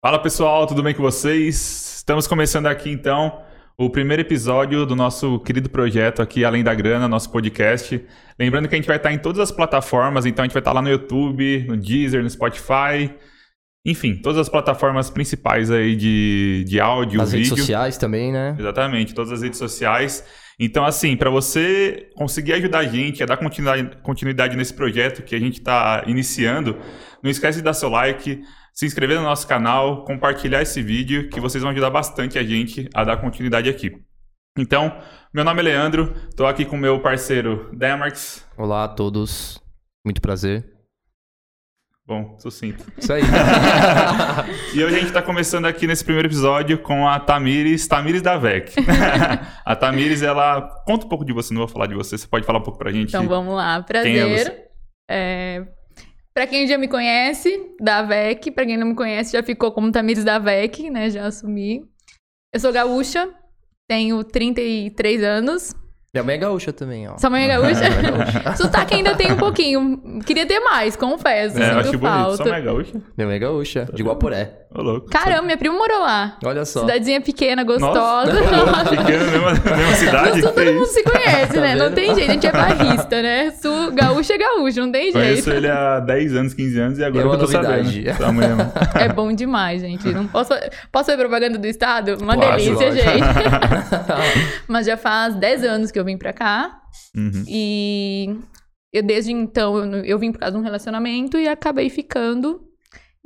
Fala pessoal, tudo bem com vocês? Estamos começando aqui então o primeiro episódio do nosso querido projeto aqui, Além da Grana, nosso podcast. Lembrando que a gente vai estar em todas as plataformas, então a gente vai estar lá no YouTube, no Deezer, no Spotify, enfim, todas as plataformas principais aí de, de áudio, Nas vídeo. redes sociais também, né? Exatamente, todas as redes sociais. Então, assim, para você conseguir ajudar a gente a dar continuidade, continuidade nesse projeto que a gente está iniciando, não esquece de dar seu like, se inscrever no nosso canal, compartilhar esse vídeo, que vocês vão ajudar bastante a gente a dar continuidade aqui. Então, meu nome é Leandro, estou aqui com meu parceiro Demarx. Olá a todos, muito prazer. Bom, sucinto. Isso aí. E hoje a gente está começando aqui nesse primeiro episódio com a Tamires, Tamires da VEC. a Tamires, ela. Conta um pouco de você, não vou falar de você, você pode falar um pouco pra gente? Então vamos lá, Quem é prazer. você? É, Pra quem já me conhece, da VEC, pra quem não me conhece, já ficou como Tamires da VEC, né? Já assumi. Eu sou gaúcha, tenho 33 anos. Minha mãe é gaúcha também, ó. Sua mãe é gaúcha? Sotaque ainda tem um pouquinho. Queria ter mais, confesso. É, eu acho sinto bonito. falta. Só mais gaúcha? Minha mãe é gaúcha, de Guaporé. Ô, louco. Caramba, minha prima morou lá. Olha só. Cidadezinha pequena, gostosa. Nossa, pequeno, mesma, mesma cidade. No sul que todo mundo isso? se conhece, Tá né? Não vendo? tem jeito, a gente é barrista, né? Sul, gaúcho é gaúcho, não tem Conheço jeito. ele há 10 anos, 15 anos e agora É eu tô novidade. sabendo. É- bom demais, gente. Não posso, posso fazer propaganda do estado? Uma delícia, lógico. gente. Mas já faz 10 anos que eu vim pra cá. Uhum. E eu, desde então, eu, eu vim por causa de um relacionamento e acabei ficando.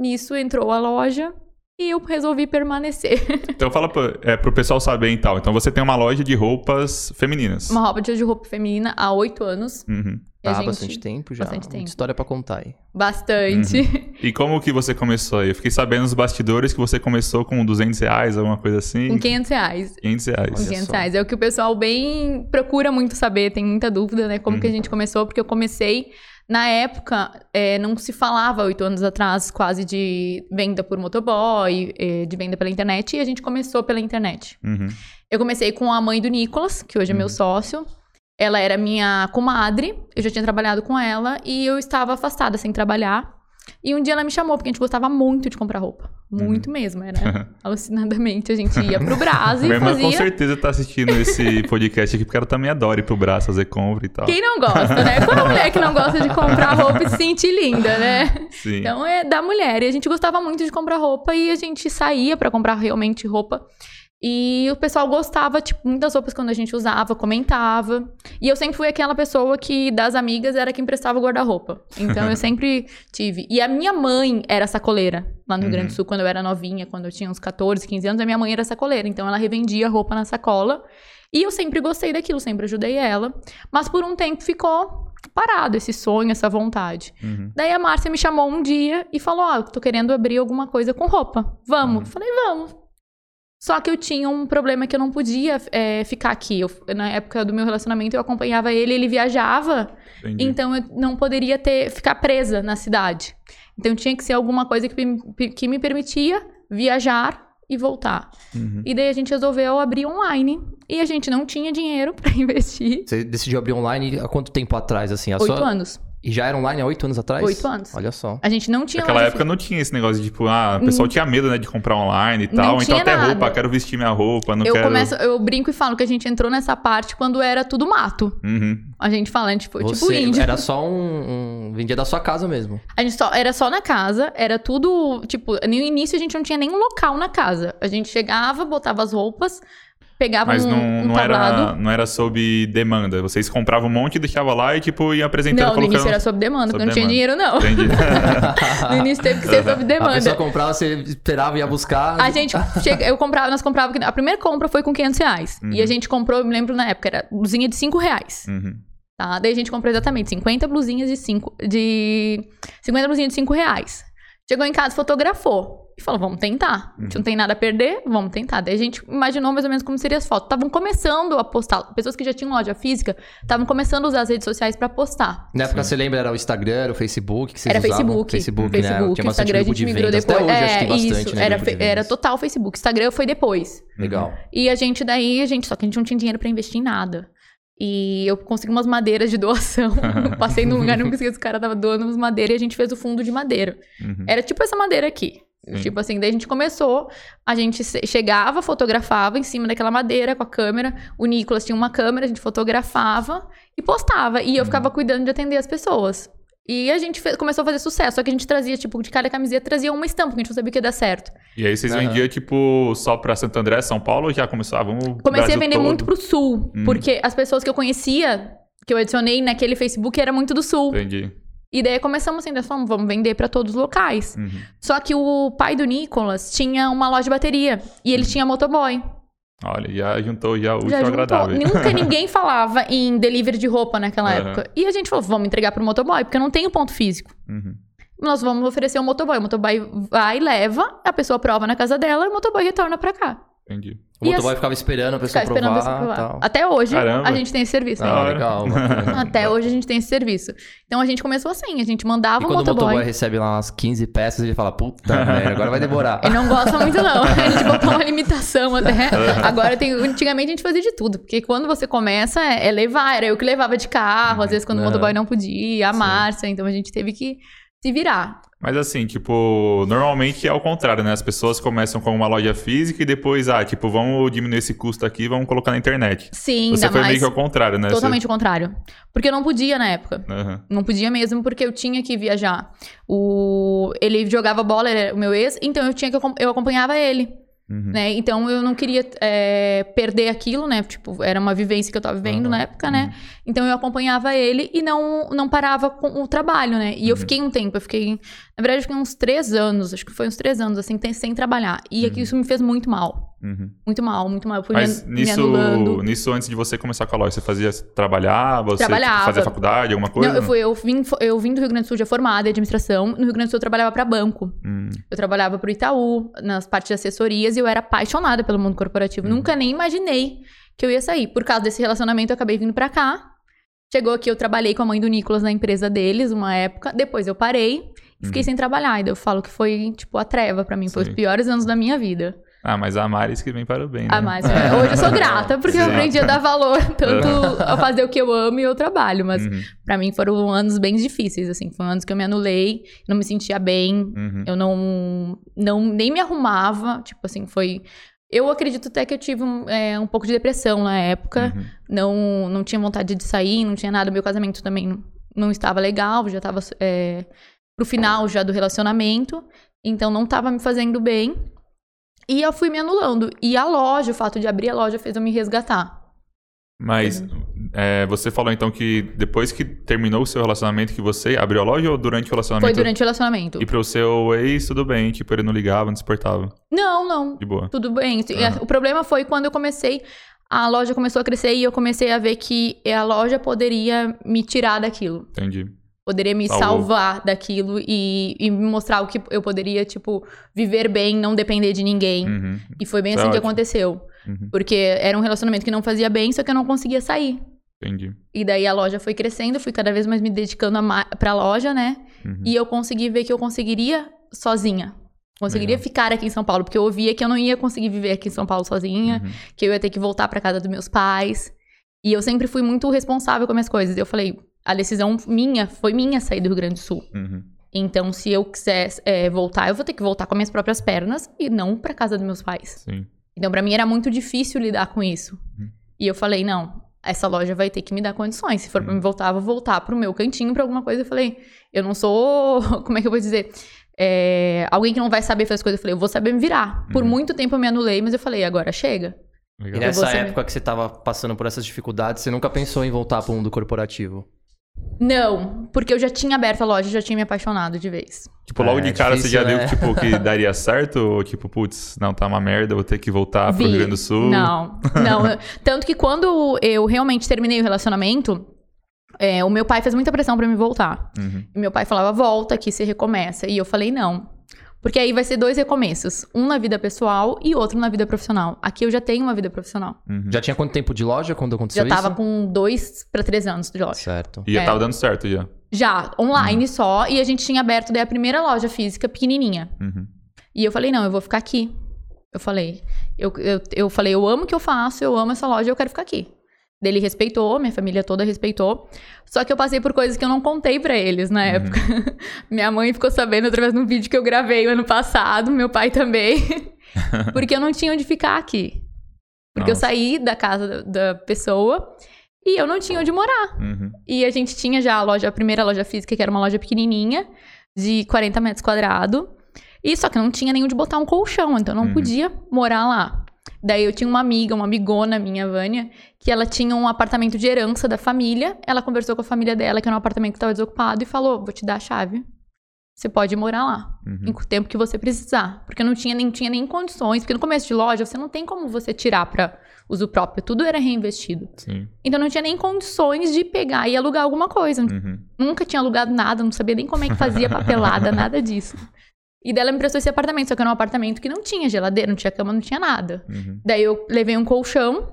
Nisso entrou a loja e eu resolvi permanecer. Então fala pro, é, pro pessoal saber então. Então você tem uma loja de roupas femininas. Uma roupa de roupa feminina há 8 anos. Uhum. E Tá há bastante tempo já. bastante tempo. história pra contar aí. Bastante. E como que você começou aí? Eu fiquei sabendo nos bastidores que você começou com 200 reais, alguma coisa assim. Com 500 reais. 500 reais. Com Olha 500 só. reais. É o que o pessoal bem procura muito saber, tem muita dúvida, né? Como que a Uhum. gente começou, porque eu comecei. Na época, é, não se falava, oito anos atrás, quase de venda por motoboy, é, de venda pela internet, e a gente começou pela internet. Uhum. Eu comecei com a mãe do Nicolas, que hoje é meu Uhum. sócio. Ela era minha comadre, eu já tinha trabalhado com ela, e eu estava afastada, sem trabalhar. E um dia ela me chamou, porque a gente gostava muito de comprar roupa. Muito Uhum. mesmo, era alucinadamente. A gente ia pro Brás e Minha irmã fazia... com certeza tá assistindo esse podcast aqui, porque ela também adora ir pro braço fazer compra e tal. Quem não gosta, né? Qual a mulher que não gosta de comprar roupa e se sentir linda, né? Sim. Então é da mulher. E a gente gostava muito de comprar roupa e a gente saía pra comprar realmente roupa. E o pessoal gostava, tipo, muitas roupas quando a gente usava, comentava. E eu sempre fui aquela pessoa que, das amigas, era quem prestava o guarda-roupa. Então eu sempre tive. E a minha mãe era sacoleira lá no Rio Grande do Uhum. Sul, quando eu era novinha, quando eu tinha uns 14, 15 anos, a minha mãe era sacoleira. Então ela revendia roupa na sacola. E eu sempre gostei daquilo, sempre ajudei ela. Mas por um tempo ficou parado esse sonho, essa vontade. Uhum. Daí a Márcia me chamou um dia e falou: Ó, eu tô querendo abrir alguma coisa com roupa. Vamos? Uhum. Falei, vamos. Só que eu tinha um problema que eu não podia é, ficar aqui. Eu- na época do meu relacionamento, eu acompanhava ele, ele viajava. Entendi. Então eu não poderia ter ficar presa na cidade. Então tinha que ser alguma coisa que me, que me permitia viajar e voltar. Uhum. E daí a gente resolveu abrir online. E a gente não tinha dinheiro pra investir. Você decidiu abrir online há quanto tempo atrás, assim? A Oito sua- anos. E já era online há oito anos atrás? Oito anos. Olha só. A gente não tinha Naquela época não tinha esse negócio de tipo, ah, o pessoal tinha medo, né, de comprar online e Não tal. Então até nada. roupa, quero vestir minha roupa, não eu quero. começo, eu brinco e falo que a gente entrou nessa parte quando era tudo mato. Uhum. A gente fala, a gente foi tipo Você índio. era só um, um... Vendia da sua casa mesmo. A gente só, era só na casa, era tudo, tipo, no início a gente não tinha nenhum local na casa. A gente chegava, botava as roupas, pegava Mas um, não, um não, tablado. era, não era sob demanda. Vocês compravam um monte, deixavam lá e tipo, iam apresentando, Não, no colocando. início era sob demanda, sob porque não tinha dinheiro, não. Entendi. No início teve que ser sob A pessoa demanda. comprava, você esperava, ia buscar. A gente chega, eu comprava, nós comprava, a primeira compra foi com 500 reais. Uhum. E a gente comprou, eu me lembro na época, era blusinha de 5 reais. Uhum. Tá? Daí a gente comprou exatamente 50 blusinhas de 5. De... 50 blusinhas de 5 reais. Chegou em casa, fotografou. E falou, vamos tentar. A gente não tem nada a perder, vamos tentar. Daí a gente imaginou mais ou menos como seriam as fotos. Estavam começando a postar. Pessoas que já tinham loja física estavam começando a usar as redes sociais pra postar. Na época você lembra, era o Instagram, era o Facebook que vocês Era usavam? Facebook. Facebook, né? Facebook, Tinha bastante Instagram a gente de migrou vendas. depois. Até hoje acho que é, bastante, isso. né? era, grupo de era total Facebook. Instagram foi depois. Legal. E a gente daí, a gente, só que a gente não tinha dinheiro pra investir em nada. E eu consegui umas madeiras de doação. Passei num lugar, nunca esqueço, o cara tava doando umas madeiras e a gente fez o fundo de madeira. Uhum. Era tipo essa madeira aqui. Sim. Tipo assim, daí a gente começou, a gente se- chegava, fotografava em cima daquela madeira com a câmera. O Nicolas tinha uma câmera, a gente fotografava e postava. E eu ficava cuidando de atender as pessoas. E a gente fe- começou a fazer sucesso, só que a gente trazia, tipo, de cada camiseta trazia uma estampa, que a gente não sabia que ia dar certo. E aí vocês Aham. vendiam, tipo, só pra Santo André, São Paulo, ou já começou? Vamos. Comecei Brasil a vender todo? muito pro sul, Hum. porque as pessoas que eu conhecia, que eu adicionei naquele Facebook, era muito do sul. Entendi. E daí começamos assim, nós falamos, vamos vender pra todos os locais. Uhum. Só que o pai do Nicolas tinha uma loja de bateria e ele tinha motoboy. Olha, já juntou já o Já juntou. agradável. Nunca ninguém falava em delivery de roupa naquela Aham. época. E a gente falou, vamos entregar pro motoboy, porque não tenho ponto físico. Uhum. Nós vamos oferecer um motoboy. O motoboy vai, leva, a pessoa prova na casa dela e o motoboy retorna pra cá. Entendi. O E motoboy assim- ficava esperando a pessoa Ficar esperando a provar pessoa provar. tal. Até hoje, Caramba. a gente tem esse serviço. Ah, hora. legal. Até hoje a gente tem esse serviço. Então a gente começou assim, a gente mandava E o quando o motoboy. motoboy recebe lá umas 15 peças, ele fala, puta merda, agora vai demorar. Ele não gosta muito, não. A gente botou uma limitação até. Agora tem. Antigamente a gente fazia de tudo. Porque quando você começa, é é levar. Era eu que levava de carro, às vezes quando o motoboy não podia, a Sim. Márcia. Então a gente teve que se virar. Mas assim, tipo, normalmente é o contrário, né? As pessoas começam com uma loja física e depois, ah, tipo, vamos diminuir esse custo aqui, vamos colocar na internet. Sim, Você ainda foi mais. meio que ao contrário, né? Totalmente o contrário. Porque eu não podia na época. Você... Aham. Não podia mesmo, porque eu tinha que viajar. O... Ele jogava bola, ele era o meu ex, então eu tinha que eu acompanhava ele. Uhum. né? Então eu não queria é, perder aquilo, né? Tipo, era uma vivência que eu tava vivendo Aham, na época, né? Então eu acompanhava ele e não, não parava com o trabalho, né? E eu fiquei um tempo, eu fiquei, na verdade, eu fiquei uns três anos, acho que foi uns três anos, assim, sem trabalhar. E aqui isso me fez muito mal. Uhum. Muito mal, muito mal. Eu fui Mas me, me anulando. nisso, nisso, antes de você começar com a loja, você fazia, trabalhava, você Trabalhava. fazia faculdade, alguma coisa? Não, eu, fui, eu, vim, eu vim do Rio Grande do Sul já formada em administração. No Rio Grande do Sul eu trabalhava para banco. Hum, Eu trabalhava pro Itaú, nas partes de assessorias, e eu era apaixonada pelo mundo corporativo. Uhum. Nunca nem imaginei que eu ia sair. Por causa desse relacionamento, eu acabei vindo pra cá. Chegou aqui, eu trabalhei com a mãe do Nicolas na empresa deles, uma época. Depois eu parei e fiquei sem trabalhar. Daí eu falo que foi, tipo, a treva pra mim. Foi Uhum. Sim. os piores anos da minha vida. Ah, mas a Maris que vem para o bem, né? Ah, mas é, hoje eu sou grata, porque eu Sim. aprendi a dar valor tanto a fazer o que eu amo e o trabalho. Mas Uhum, pra mim foram anos bem difíceis, assim. Foram anos que eu me anulei, não me sentia bem, uhum. eu não, não nem me arrumava, tipo assim, foi. Eu acredito até que eu tive um, é, um pouco de depressão na época. Uhum. Não, não tinha vontade de sair, não tinha nada. Meu casamento também não, não estava legal, já estava é, pro final já do relacionamento. Então não estava me fazendo bem. E eu fui me anulando. E a loja, o fato de abrir a loja fez eu me resgatar. Mas é, você falou então que depois que terminou o seu relacionamento, que você abriu a loja ou durante o relacionamento? Foi durante o relacionamento. E pro seu ex, tudo bem, tipo, ele não ligava, não se portava. Não, não. De boa. Tudo bem. Aham. O problema foi quando eu comecei, a loja começou a crescer e eu comecei a ver que a loja poderia me tirar daquilo. Entendi. Poderia me Salvou. salvar daquilo e, e me mostrar o que eu poderia, tipo, viver bem, não depender de ninguém. Uhum. E foi bem Isso é assim que ótimo. aconteceu. Uhum. Porque era um relacionamento que não fazia bem, só que eu não conseguia sair. Entendi. E daí a loja foi crescendo, fui cada vez mais me dedicando a pra loja, né? Uhum. E eu consegui ver que eu conseguiria sozinha. Conseguiria Legal. ficar aqui em São Paulo, porque eu via que eu não ia conseguir viver aqui em São Paulo sozinha, Uhum. que eu ia ter que voltar pra casa dos meus pais. E eu sempre fui muito responsável com as minhas coisas. Eu falei, a decisão minha foi minha sair do Rio Grande do Sul. Uhum. Então, se eu quiser é, voltar, eu vou ter que voltar com as minhas próprias pernas e não pra casa dos meus pais. Sim. Então, pra mim era muito difícil lidar com isso. Uhum. E eu falei, não, essa loja vai ter que me dar condições. Se for pra Uhum. me voltar, eu vou voltar pro meu cantinho pra alguma coisa. Eu falei, eu não sou, como é que eu vou dizer? É, alguém que não vai saber fazer as coisas. Eu falei, eu vou saber me virar. Por Uhum. muito tempo eu me anulei, mas eu falei, agora chega. E Legal. nessa você- época que você tava passando por essas dificuldades, você nunca pensou em voltar pro mundo corporativo? Não, porque eu já tinha aberto a loja, já tinha me apaixonado de vez. Tipo, logo É, de cara difícil, você já né? viu tipo, que daria certo? Ou tipo, putz, não, tá uma merda, vou ter que voltar pro Vi. Rio Grande do Sul? Não, não. Tanto que quando eu realmente terminei o relacionamento, é, o meu pai fez muita pressão pra me voltar. Uhum. E meu pai falava, volta aqui, você recomeça. E eu falei, não. Porque aí vai ser dois recomeços. Um na vida pessoal e outro na vida profissional. Aqui eu já tenho uma vida profissional. Uhum. Já tinha quanto tempo de loja quando aconteceu Já tava isso? com dois pra três anos de loja. Certo. E já É. tava dando certo já. Já, online só. E a gente tinha aberto daí a primeira loja física pequenininha. Uhum. E eu falei, não, eu vou ficar aqui. Eu falei, eu, eu, eu falei, eu amo o que eu faço, eu amo essa loja, eu quero ficar aqui. Ele respeitou, minha família toda respeitou. Só que eu passei por coisas que eu não contei pra eles na época. minha mãe ficou sabendo através de um vídeo que eu gravei ano passado, meu pai também. Porque eu não tinha onde ficar aqui. Porque eu Nossa. saí da casa da, da pessoa e eu não tinha onde morar. Uhum. E a gente tinha já a loja, a primeira loja física, que era uma loja pequenininha, de 40 metros quadrados. E só que não tinha nem onde botar um colchão, então eu não Uhum. podia morar lá. Daí eu tinha uma amiga, uma amigona minha, Vânia, que ela tinha um apartamento de herança da família. Ela conversou com a família dela, que era um apartamento que estava desocupado, e falou: Vou te dar a chave. Você pode morar lá, Uhum. em o tempo que você precisar. Porque eu não tinha nem, tinha nem condições, porque no começo de loja você não tem como você tirar para uso próprio, tudo era reinvestido. Sim. Então não tinha nem condições de pegar e alugar alguma coisa. Uhum. Nunca tinha alugado nada, não sabia nem como é que fazia papelada, nada disso. E daí ela me emprestou esse apartamento, só que era um apartamento que não tinha geladeira, não tinha cama, não tinha nada. Uhum. Daí eu levei um colchão,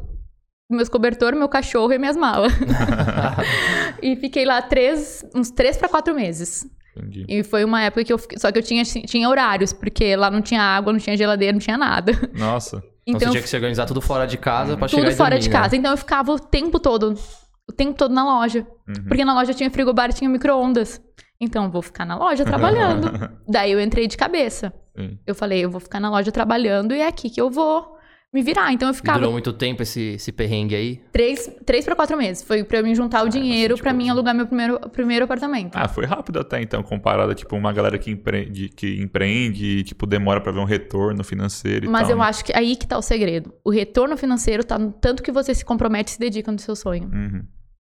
meus cobertores, meu cachorro e minhas malas. e fiquei lá três, uns três para quatro meses. Entendi. E foi uma época que eu fiquei, só que eu tinha, tinha horários, porque lá não tinha água, não tinha geladeira, não tinha nada. Nossa. Então, você Então, tinha que se organizar tudo fora de casa pra chegar tudo fora dormir, de né? casa. Então eu ficava o tempo todo, o tempo todo na loja. Uhum. Porque na loja tinha frigobar e tinha micro-ondas. Então, eu vou ficar na loja trabalhando. Daí eu entrei de cabeça. Sim. Eu falei, eu vou ficar na loja trabalhando e é aqui que eu vou me virar. Então eu E ficava durou muito tempo esse, esse perrengue aí? três, três para quatro meses. Foi pra eu me juntar o dinheiro bastante pra mim alugar meu primeiro, primeiro apartamento. Ah, foi rápido até então, comparado a tipo uma galera que empreende, que empreende e tipo demora pra ver um retorno financeiro e Mas tal. eu né? acho que aí que tá o segredo. O retorno financeiro tá no tanto que você se compromete e se dedica no seu sonho. Uhum.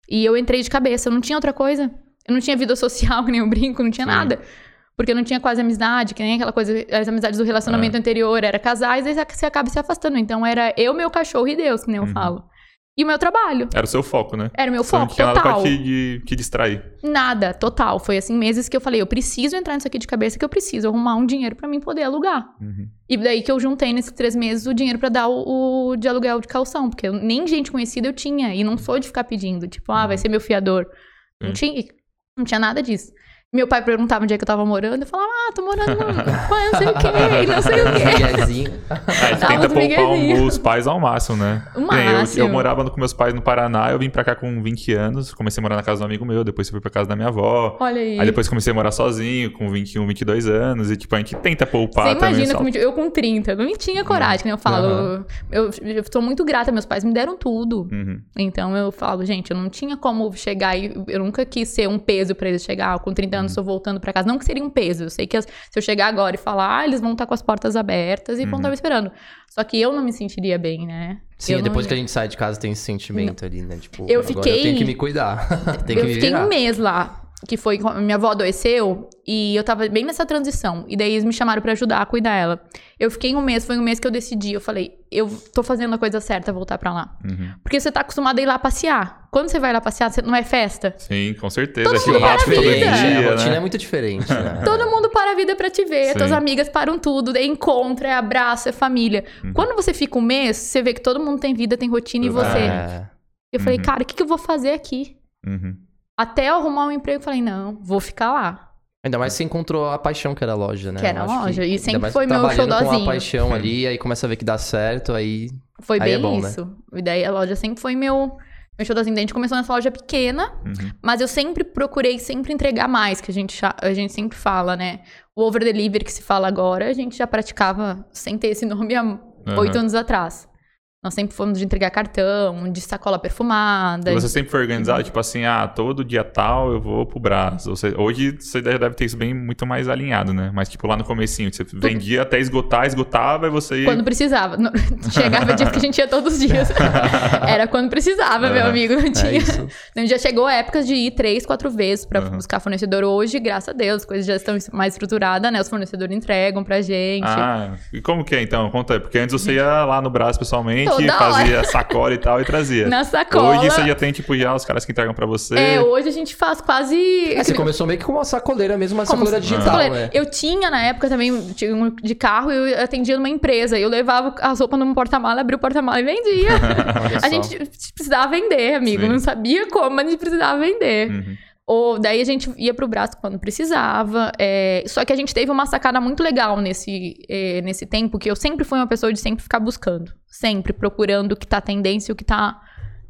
E eu entrei de cabeça, eu não tinha outra coisa. Eu não tinha vida social, nem eu brinco, não tinha Sim. nada. Porque eu não tinha quase amizade, que nem aquela coisa, as amizades do relacionamento É. anterior, era casais, aí você acaba se afastando. Então era eu, meu cachorro e Deus, que nem eu Uhum. falo. E o meu trabalho. Era o seu foco, né? Era o meu Você não foco, tinha nada total. pra te, de- te distrair. Nada, total. Foi assim, meses que eu falei, eu preciso entrar nisso aqui de cabeça, que eu preciso arrumar um dinheiro pra mim poder alugar. Uhum. E daí que eu juntei nesses três meses o dinheiro pra dar o, o de aluguel de calção, porque eu- nem gente conhecida eu tinha, e não sou de ficar pedindo, tipo, ah, vai ser meu fiador. Não tinha, não tinha nada disso. Meu pai perguntava onde é que eu tava morando, eu falava, ah, tô morando no, não sei o quê, não sei o quê. Miguezinho. A gente Dá tenta poupar miguezinhos. os pais ao máximo, né? O nem eu- Eu, máximo. morava com meus pais no Paraná, eu vim pra cá com 20 anos, comecei a morar na casa de um amigo meu, depois fui pra casa da minha avó. Olha aí. Aí depois comecei a morar sozinho, com 21, 22 anos, e tipo, a gente tenta poupar Você também. imagina como eu com 30, eu não tinha coragem, que nem eu falo. Aham. Eu, eu tô muito grata, meus pais me deram tudo. Uhum. Então eu falo, gente, eu não tinha como chegar e eu nunca quis ser um peso pra eles chegar. Com 30 anos, tô voltando pra casa. Não que seria um peso. Eu sei que as- se eu chegar agora e falar, ah, eles vão estar com as portas abertas e vão estar me esperando. Só que eu não me sentiria bem, né? Sim, Eu não depois ia. que a gente sai de casa tem esse sentimento ali, né? Tipo, Eu fiquei- eu tenho que me cuidar. tem que eu me fiquei virar. um mês lá, que foi quando minha avó adoeceu, e eu tava bem nessa transição. E daí eles me chamaram pra ajudar a cuidar ela. Eu fiquei um mês, foi um mês que eu decidi. Eu falei, eu tô fazendo a coisa certa voltar pra lá. Uhum. Porque você tá acostumado a ir lá passear. Quando você vai lá passear, você- não é festa? Sim, com certeza. Todo É mundo para a vida. dia, É, a rotina né? é muito diferente, né? Todo mundo para a vida pra te ver, Sim. tuas amigas param tudo, é encontro, é abraço, é família. Uhum. Quando você fica um mês, você vê que todo mundo tem vida, tem rotina e você. É. Eu falei, Uhum. cara, o que, que eu vou fazer aqui? Uhum. Até eu arrumar um emprego, eu falei, não, vou ficar lá. Ainda mais você encontrou a paixão que era a loja, né? Que era a loja, e sempre foi meu trabalhando com a paixão ali, aí começa a ver que dá certo, aí... Foi Aí é bem bom, né? isso. E daí a loja sempre foi meu, meu showzinho. Daí A gente começou nessa loja pequena, Uhum. mas eu sempre procurei sempre entregar mais, que a gente, a gente sempre fala, né? O over delivery que se fala agora, a gente já praticava sem ter esse nome há oito anos atrás. Nós sempre fomos de entregar cartão, de sacola perfumada. E você sempre foi organizado, tipo assim, ah, todo dia tal eu vou pro Brás. Ou seja, hoje você deve deve ter isso bem muito mais alinhado, né? Mas tipo lá no comecinho, você vendia até esgotar, esgotava e você ia... Quando precisava. Não- Chegava dias que a gente ia todos os dias. Era quando precisava, meu Aham. amigo. Não É tinha. isso. Então, já chegou épocas de ir três, quatro vezes pra Aham. buscar fornecedor. Hoje, graças a Deus, as coisas já estão mais estruturadas, né? Os fornecedores entregam pra gente. Ah, e como que é então? Conta aí. Porque antes você ia lá no Brás pessoalmente, Toda fazia sacola e tal e trazia. Na sacola. Hoje você já tem, tipo, já os caras que entregam pra você. É, hoje a gente faz quase. É, você começou meio que com uma sacoleira mesmo, uma Como sacoleira se- digital, sacoleira. né? Eu tinha na época também tinha de carro e eu atendia numa empresa. Eu levava as roupas num porta-mala, abria o porta-mala e vendia. A gente precisava vender, amigo. Sim. Não sabia como, mas a gente precisava vender. Uhum. Ou daí a gente ia pro braço quando precisava. é, Só que a gente teve uma sacada muito legal nesse, é, nesse tempo, que eu sempre fui uma pessoa de sempre ficar buscando. Sempre procurando o que tá tendência, o que tá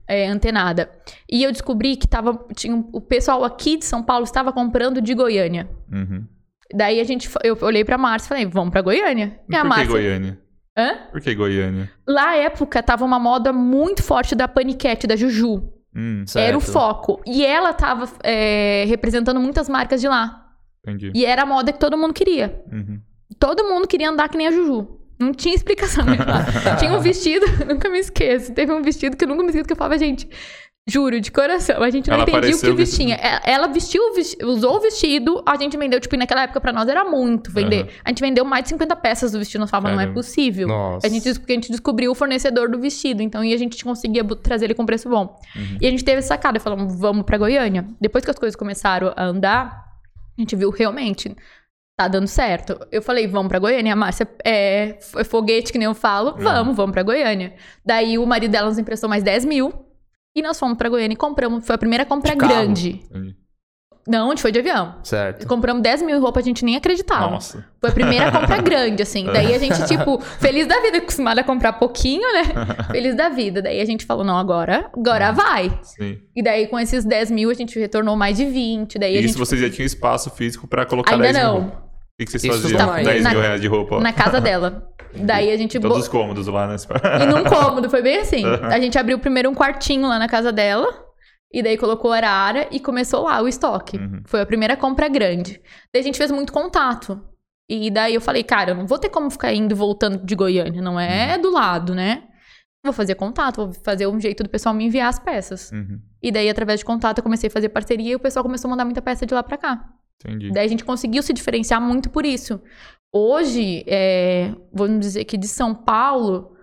é, antenada. E eu descobri que tava, tinha, o pessoal aqui de São Paulo estava comprando de Goiânia. Uhum. Daí a gente, eu olhei pra Márcia e falei, vamos pra Goiânia. E a Márcia, Goiânia? hã? Por que Goiânia? Lá, época, tava uma moda muito forte da paniquete, da Juju. Hum, Era o foco. E ela tava é, representando muitas marcas de lá. entendi. E era a moda que todo mundo queria. Uhum. Todo mundo queria andar que nem a Juju. Não tinha explicação. Né? tinha um vestido, nunca me esqueço. Teve um vestido que eu nunca me esqueço que eu falava, gente, juro, de coração, a gente não Ela entendia o que vestia. É, Ela vestiu, usou o vestido, a gente vendeu, tipo, naquela época pra nós era muito vender. Aham. A gente vendeu mais de 50 peças do vestido, nós falávamos, não é possível. Nossa. A gente, a gente descobriu o fornecedor do vestido, então e a gente conseguia trazer ele com preço bom. Uhum. E a gente teve essa sacada, falamos, vamos pra Goiânia. Depois que as coisas começaram a andar, a gente viu realmente tá dando certo. Eu falei, vamos pra Goiânia. A Márcia é f- foguete, que nem eu falo. Vamos, vamos pra Goiânia. Daí o marido dela nos emprestou mais 10 mil. E nós fomos pra Goiânia e compramos. Foi a primeira compra grande. Não, a gente foi de avião. Certo. Compramos 10 mil em roupa, a gente nem acreditava. Nossa. Foi a primeira compra grande, assim. Daí a gente, tipo, feliz da vida, acostumada a comprar pouquinho, né? Feliz da vida. Daí a gente falou, não, agora, agora vai. Sim. E daí, com esses 10 mil, a gente retornou mais de 20. Daí a E gente isso vocês já tinham espaço físico pra colocar Ainda 10 mil não. Que, que vocês Isso faziam com mais. 10 mil Na- reais de roupa? na casa dela. Daí a gente Todos bo- os cômodos lá, né? E num cômodo, foi bem assim. A gente abriu primeiro um quartinho lá na casa dela. E daí colocou a arara e começou lá o estoque. Uhum. Foi a primeira compra grande. Daí a gente fez muito contato. E daí eu falei, cara, eu não vou ter como ficar indo e voltando de Goiânia. Não é Uhum. do lado, né? Vou fazer contato, vou fazer um jeito do pessoal me enviar as peças. Uhum. E daí, através de contato, eu comecei a fazer parceria e o pessoal começou a mandar muita peça de lá pra cá. Entendi. Daí a gente conseguiu se diferenciar muito por isso. Hoje, é, vamos dizer que de São Paulo,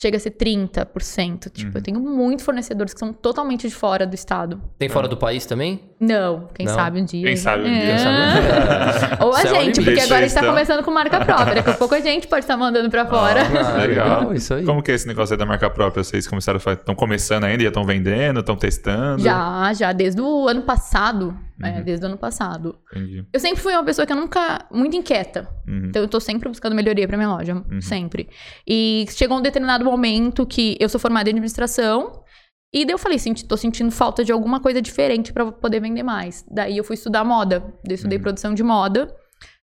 chega a ser 30%. Tipo, Uhum. eu tenho muitos fornecedores que são totalmente de fora do estado. Tem fora do país também? Não, quem Não? sabe um dia. Quem sabe um É. dia. Quem sabe um dia. Ou a Céu é gente, porque agora a gente tá Então. começando com marca própria. Daqui a pouco a gente pode estar mandando pra fora. Ah, Legal. isso aí. Como que é esse negócio aí da marca própria? Vocês começaram a fazer? Estão começando ainda? Já estão vendendo? Estão testando? Já, já, desde o ano passado. É, Uhum. desde o ano passado. Entendi. Eu sempre fui uma pessoa que eu nunca. muito inquieta. Uhum. Então eu tô sempre buscando melhoria pra minha loja. Sempre. E chegou um determinado momento que eu sou formada em administração. E daí eu falei, senti, tô sentindo falta de alguma coisa diferente pra poder vender mais. Daí eu fui estudar moda. Daí eu estudei Uhum. produção de moda.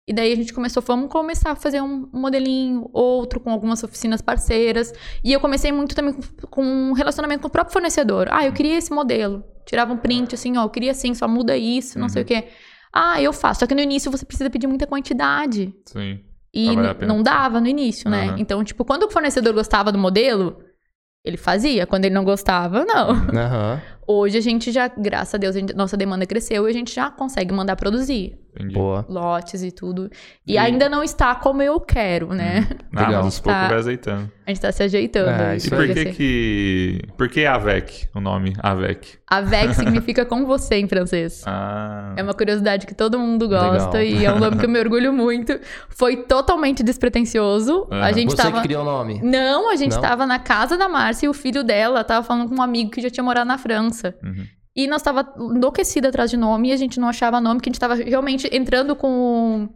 E daí a gente começou, vamos começar a fazer um modelinho, outro, com algumas oficinas parceiras. E eu comecei muito também com, com um relacionamento com o próprio fornecedor. Ah, eu queria esse modelo. Tirava um print assim, ó, eu queria assim, só muda isso, não sei o quê. Ah, eu faço. Só que no início você precisa pedir muita quantidade. Sim. E não dava no início, né? Aham. Então, tipo, quando o fornecedor gostava do modelo, ele fazia. Quando ele não gostava, não. Aham. Hoje a gente já, graças a Deus, a gente- nossa demanda cresceu e a gente já consegue mandar produzir Entendi. Boa. lotes e tudo. E, E- ainda não está como eu quero, né? Ah, Legal. mas aos poucos Tá. vai azeitando. A gente tá se ajeitando. É, E por que que... Por que AVEC, o nome AVEC? Avec significa com você em francês. Ah... É uma curiosidade que todo mundo gosta Legal. e é um nome que eu me orgulho muito. Foi totalmente despretensioso. A Aham. gente Você tava... que criou o nome. Não, a gente Não? tava na casa da Márcia e o filho dela tava falando com um amigo que já tinha morado na França. Uhum. E nós tava enlouquecida atrás de nome e a gente não achava nome, que a gente tava realmente entrando com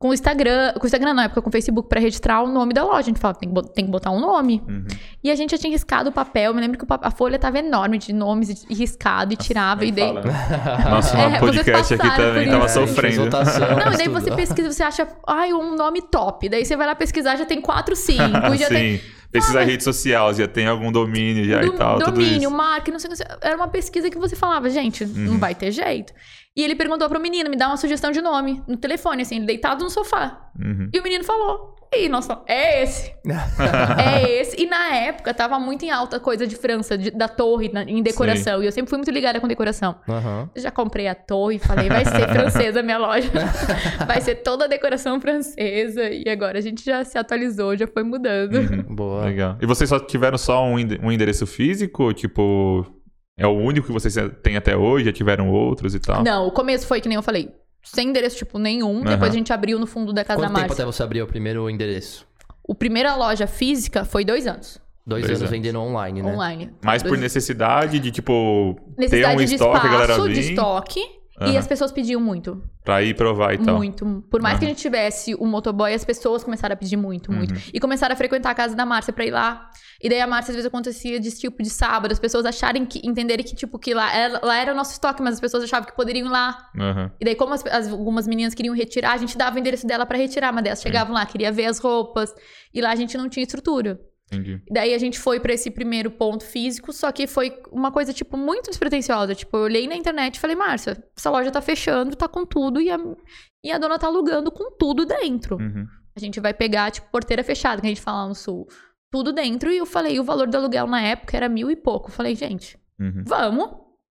com o Instagram, com o Instagram na época, com o Facebook pra registrar o nome da loja. A gente falava, tem que, tem que botar um nome. Uhum. E a gente já tinha riscado o papel. Eu me lembro que o a folha tava enorme de nomes e riscado e tirava. E daí? Nosso É, podcast vocês aqui também tava. É, sofrendo. Não, e daí tudo. você pesquisa, você acha, ai, um nome top. Daí você vai lá pesquisar, já tem quatro, cinco. Já tem Sim. Pesquisa rede social, já tem algum domínio já e do- tal, tudo domínio, isso. marca, não sei o que. Era uma pesquisa que você falava, gente, não Uhum. vai ter jeito. E ele perguntou pro menino, me dá uma sugestão de nome no telefone, assim, deitado no sofá. Uhum. E o menino falou. E nossa, é esse. é esse. E na época tava muito em alta coisa de França, de- da torre, na- em decoração. E eu sempre fui muito ligada com decoração. Aham. Eu já comprei a torre, falei, vai ser francesa a minha loja. vai ser toda a decoração francesa. E agora a gente já se atualizou, já foi mudando. Uhum. Boa. Legal. E vocês só tiveram só um, ende- um endereço físico? Tipo, é o único que vocês têm até hoje? Já tiveram outros e tal? Não, o começo foi que nem eu falei. Sem endereço, tipo, nenhum. Aham. Depois a gente abriu no fundo da casa Quanto da tempo Márcia. até você abrir o primeiro endereço? O primeira loja física foi dois anos. Dois, Dois anos, anos. vendendo online, né? Online. Mais por Dois- necessidade de, tipo, necessidade ter um de estoque, a galera espaço, vir? de estoque. E Aham. as pessoas pediam muito. Pra ir provar e tal. Muito. Por mais que a gente tivesse o motoboy, as pessoas começaram a pedir muito, muito. Uhum. E começaram a frequentar a casa da Márcia pra ir lá. E daí a Márcia, às vezes, acontecia de tipo de sábado, as pessoas acharem que, entenderem que, tipo, que lá era, lá era o nosso estoque, mas as pessoas achavam que poderiam ir lá. E daí, como as, as- algumas meninas queriam retirar, a gente dava o endereço dela pra retirar, mas elas chegavam lá, queria ver as roupas. E lá a gente não tinha estrutura. Entendi. Daí a gente foi pra esse primeiro ponto físico, só que foi uma coisa, tipo, muito despretensiosa. Tipo, eu olhei na internet e falei, Márcia, essa loja tá fechando, tá com tudo, e a, e a dona tá alugando com tudo dentro. Uhum. A gente vai pegar, tipo, porteira fechada, que a gente fala no sul. Tudo dentro, e eu falei, o valor do aluguel na época era mil e pouco. Eu falei, gente, Uhum. vamos.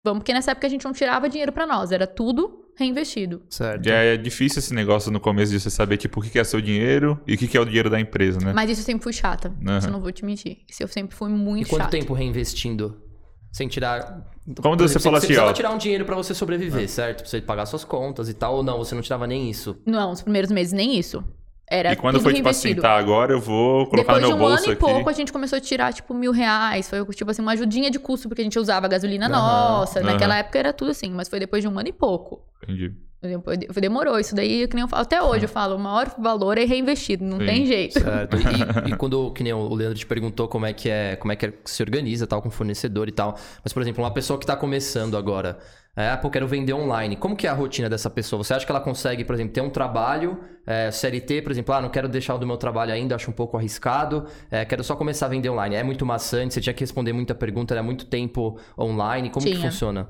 Vamos, porque nessa época a gente não tirava dinheiro pra nós, era tudo reinvestido. Certo. E é difícil esse negócio no começo de você saber, tipo, o que é seu dinheiro e o que é o dinheiro da empresa, né? Mas isso eu sempre fui chata. Aham. Isso eu não vou te mentir. Isso eu sempre fui E muito quanto chata. tempo reinvestindo? Sem tirar. Como você falou você assim, precisava ó. tirar um dinheiro pra você sobreviver, certo? Pra você pagar suas contas e tal, ou não, você não tirava nem isso. Não, os primeiros meses nem isso. Era E quando tudo foi, tipo assim, tá, agora eu vou colocar Depois no de meu um bolso ano e aqui. pouco, a gente começou a tirar, tipo, mil reais. Foi, tipo assim, uma ajudinha de custo, porque a gente usava gasolina Aham, nossa. Naquela aham. época era tudo assim, mas foi depois de um ano e pouco. Entendi. Depois- Demorou isso daí, que nem eu falo. Até hoje eu falo, o maior valor é reinvestido, não Sim. tem jeito. Certo. E, e quando, que nem o Leandro te perguntou como é que é, como é que é que se organiza tal com fornecedor e tal. Mas, por exemplo, uma pessoa que tá começando agora, é, pô, quero vender online. Como que é a rotina dessa pessoa? Você acha que ela consegue, por exemplo, ter um trabalho, é, CLT, por exemplo, ah, não quero deixar o do meu trabalho ainda, acho um pouco arriscado, é, quero só começar a vender online. É muito maçante, você tinha que responder muita pergunta, era muito tempo online. Como que Tinha. funciona?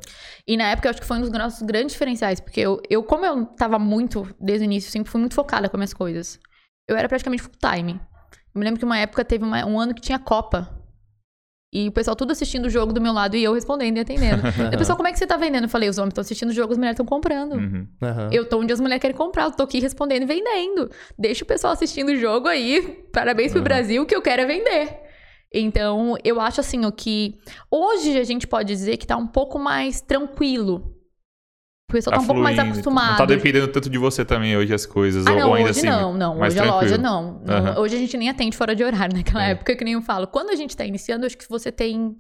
E na época eu acho que foi um dos nossos grandes diferenciais, porque eu, eu como eu tava muito, desde o início, sempre fui muito focada com as minhas coisas. Eu era praticamente full time. Eu me lembro que uma época teve uma- um ano que tinha Copa. E o pessoal tudo assistindo o jogo do meu lado e eu respondendo e atendendo. E o pessoal, como é que você tá vendendo? Eu falei, os homens estão assistindo o jogo, as mulheres estão comprando. Uhum. Aham. Eu tô onde as mulheres querem comprar, eu tô aqui respondendo e vendendo. Deixa o pessoal assistindo o jogo aí. Parabéns pro Uhum. Brasil, o que eu quero é vender. Então, eu acho assim, o que. Hoje a gente pode dizer que tá um pouco mais tranquilo. O pessoal tá, um pouco mais acostumado. Não tá dependendo tanto de você também hoje as coisas. Ah, não, ou ainda hoje assim. não, não. Hoje a loja tranquilo. não. Aham. Hoje a gente nem atende fora de horário. Naquela É. época, que nem eu falo. Quando a gente tá iniciando, acho que você tem.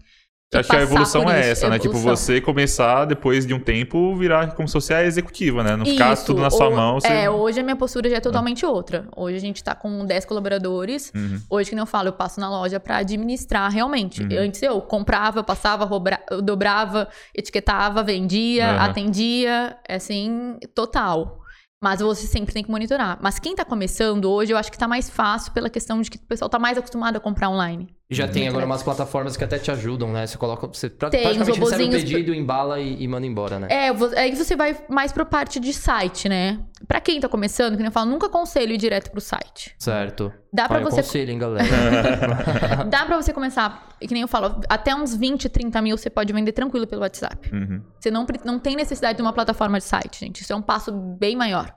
Eu acho que a evolução é isso, essa, né? Tipo, evolução. você começar, depois de um tempo, virar como se fosse a executiva, né? Não ficar Isso, tudo na sua ou- mão. Você... É, hoje a minha postura já é totalmente outra. Hoje a gente tá com 10 colaboradores. Uhum. Hoje, que nem eu falo, eu passo na loja pra administrar realmente. Uhum. Antes eu comprava, passava, robra- eu dobrava, etiquetava, vendia, Aham. atendia, assim, total. Mas você sempre tem que monitorar. Mas quem tá começando hoje, eu acho que tá mais fácil pela questão de que o pessoal tá mais acostumado a comprar online. E já tem Muito agora umas plataformas que até te ajudam, né? Você coloca, você pra- Tem, praticamente recebe o robozinhos pedido, embala e, e manda embora, né? É, aí você vai mais pra parte de site, né? Pra quem tá começando, que nem eu falo, nunca aconselho ir direto pro site. Certo. Dá pra eu você aconselho, hein, galera. Dá pra você começar, que nem eu falo, até uns 20, 30 mil você pode vender tranquilo pelo WhatsApp. Uhum. Você não, não tem necessidade de uma plataforma de site, gente. Isso é um passo bem maior.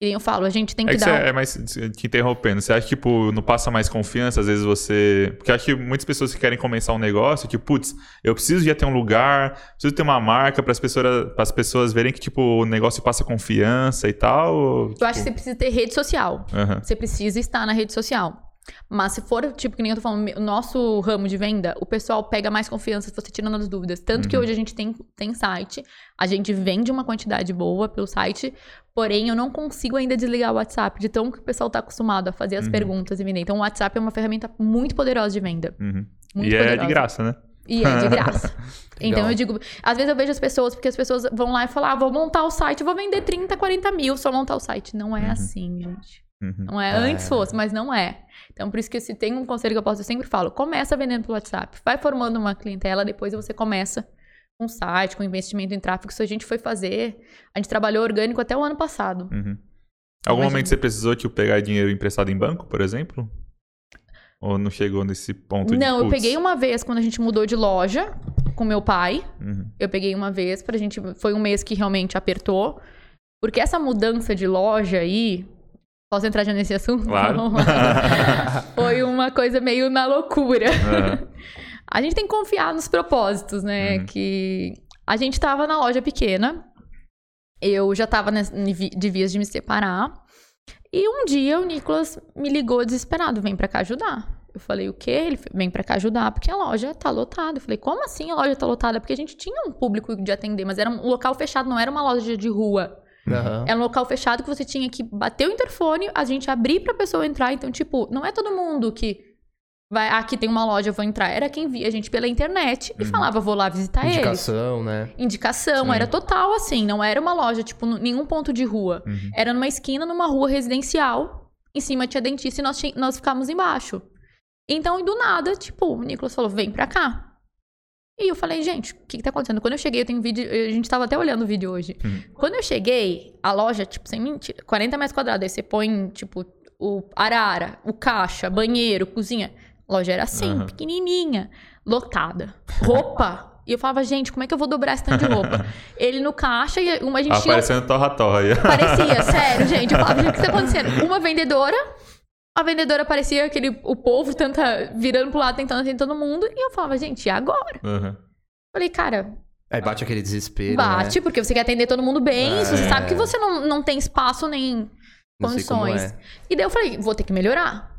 E eu falo, a gente tem É que que dar. você é mais te interrompendo. Você acha que, tipo, não passa mais confiança? Às vezes você. Porque eu acho que muitas pessoas que querem começar um negócio, tipo, putz, eu preciso já ter um lugar, preciso ter uma marca para as pessoas, as pessoas verem que, tipo, o negócio passa confiança e tal. ou, Eu acho que você tipo, precisa ter rede social. aham. Você precisa estar na rede social. Mas se for, tipo, que nem eu tô falando, o nosso ramo de venda, o pessoal pega mais confiança se você tirando as dúvidas. Tanto que Uhum. hoje a gente tem, tem site, a gente vende uma quantidade boa pelo site, porém eu não consigo ainda desligar o WhatsApp, de tão que o pessoal tá acostumado a fazer as Uhum. perguntas e vender. Então o WhatsApp é uma ferramenta muito poderosa de venda. Uhum. Muito E é poderosa. de graça, né? E é de graça. então Legal. eu digo, às vezes eu vejo as pessoas, porque as pessoas vão lá e falam, ah, vou montar o site, vou vender 30, 40 mil, só montar o site. Não é Uhum. assim, gente. Uhum. Não é, É. antes fosse, mas não é. Então, por isso que se tem um conselho que eu posso, eu sempre falo, começa vendendo pelo WhatsApp, vai formando uma clientela, depois você começa com um site, com investimento em tráfego. Isso a gente foi fazer, a gente trabalhou orgânico até o ano passado. Uhum. Algum Imagina. momento você precisou, tipo, pegar dinheiro emprestado em banco, por exemplo? Ou não chegou nesse ponto de Não, eu putz? peguei uma vez quando a gente mudou de loja com meu pai. Uhum. Eu peguei uma vez pra gente. Foi um mês que realmente apertou. Porque essa mudança de loja aí. Posso entrar já nesse assunto? Claro. foi uma coisa meio na loucura. Aham. A gente tem que confiar nos propósitos, né? Uhum. Que a gente tava na loja pequena. Eu já tava nes- em vi- de vias de me separar. E um dia o Nicolas me ligou desesperado, vem pra cá ajudar. Eu falei, o quê? Ele falou, vem pra cá ajudar, porque a loja tá lotada. Eu falei, como assim a loja tá lotada? Porque a gente tinha um público de atender, mas era um local fechado, não era uma loja de rua. Aham. Era um local fechado que você tinha que bater o interfone, a gente abrir pra pessoa entrar. Então, tipo, não é todo mundo que vai, ah, aqui tem uma loja, eu vou entrar. Era quem via a gente pela internet e falava, vou lá visitar eles. Indicação, né? Indicação, Sim. era total assim, não era uma loja, tipo, nenhum ponto de rua. Uhum. Era numa esquina, numa rua residencial. Em cima tinha dentista e nós, nós ficávamos embaixo. Então, e do nada, tipo, o Nicolas falou: vem pra cá. E eu falei, gente, o que, que tá acontecendo? Quando eu cheguei, eu tenho vídeo. A gente tava até olhando o vídeo hoje. Uhum. Quando eu cheguei, a loja, tipo, sem mentira, 40 metros quadrados. Aí você põe, tipo, o arara, o caixa, banheiro, cozinha. A loja era assim, Aham. pequenininha, lotada. Roupa. E eu falava, gente, como é que eu vou dobrar esse tanto de roupa? Ele no caixa e uma a gente tinha. Aparecendo torra-torra aí. Parecia, sério, gente. Eu falava, gente, o que tá acontecendo? Uma vendedora, a vendedora parecia aquele, o povo tenta, virando pro lado, tentando atender todo mundo. E eu falava, gente, e agora? Uhum. Falei, cara, Aí bate aquele desespero. bate, Né? porque você quer atender todo mundo bem, se você É. sabe que você não, não tem espaço nem condições. é. E daí eu falei, vou ter que melhorar.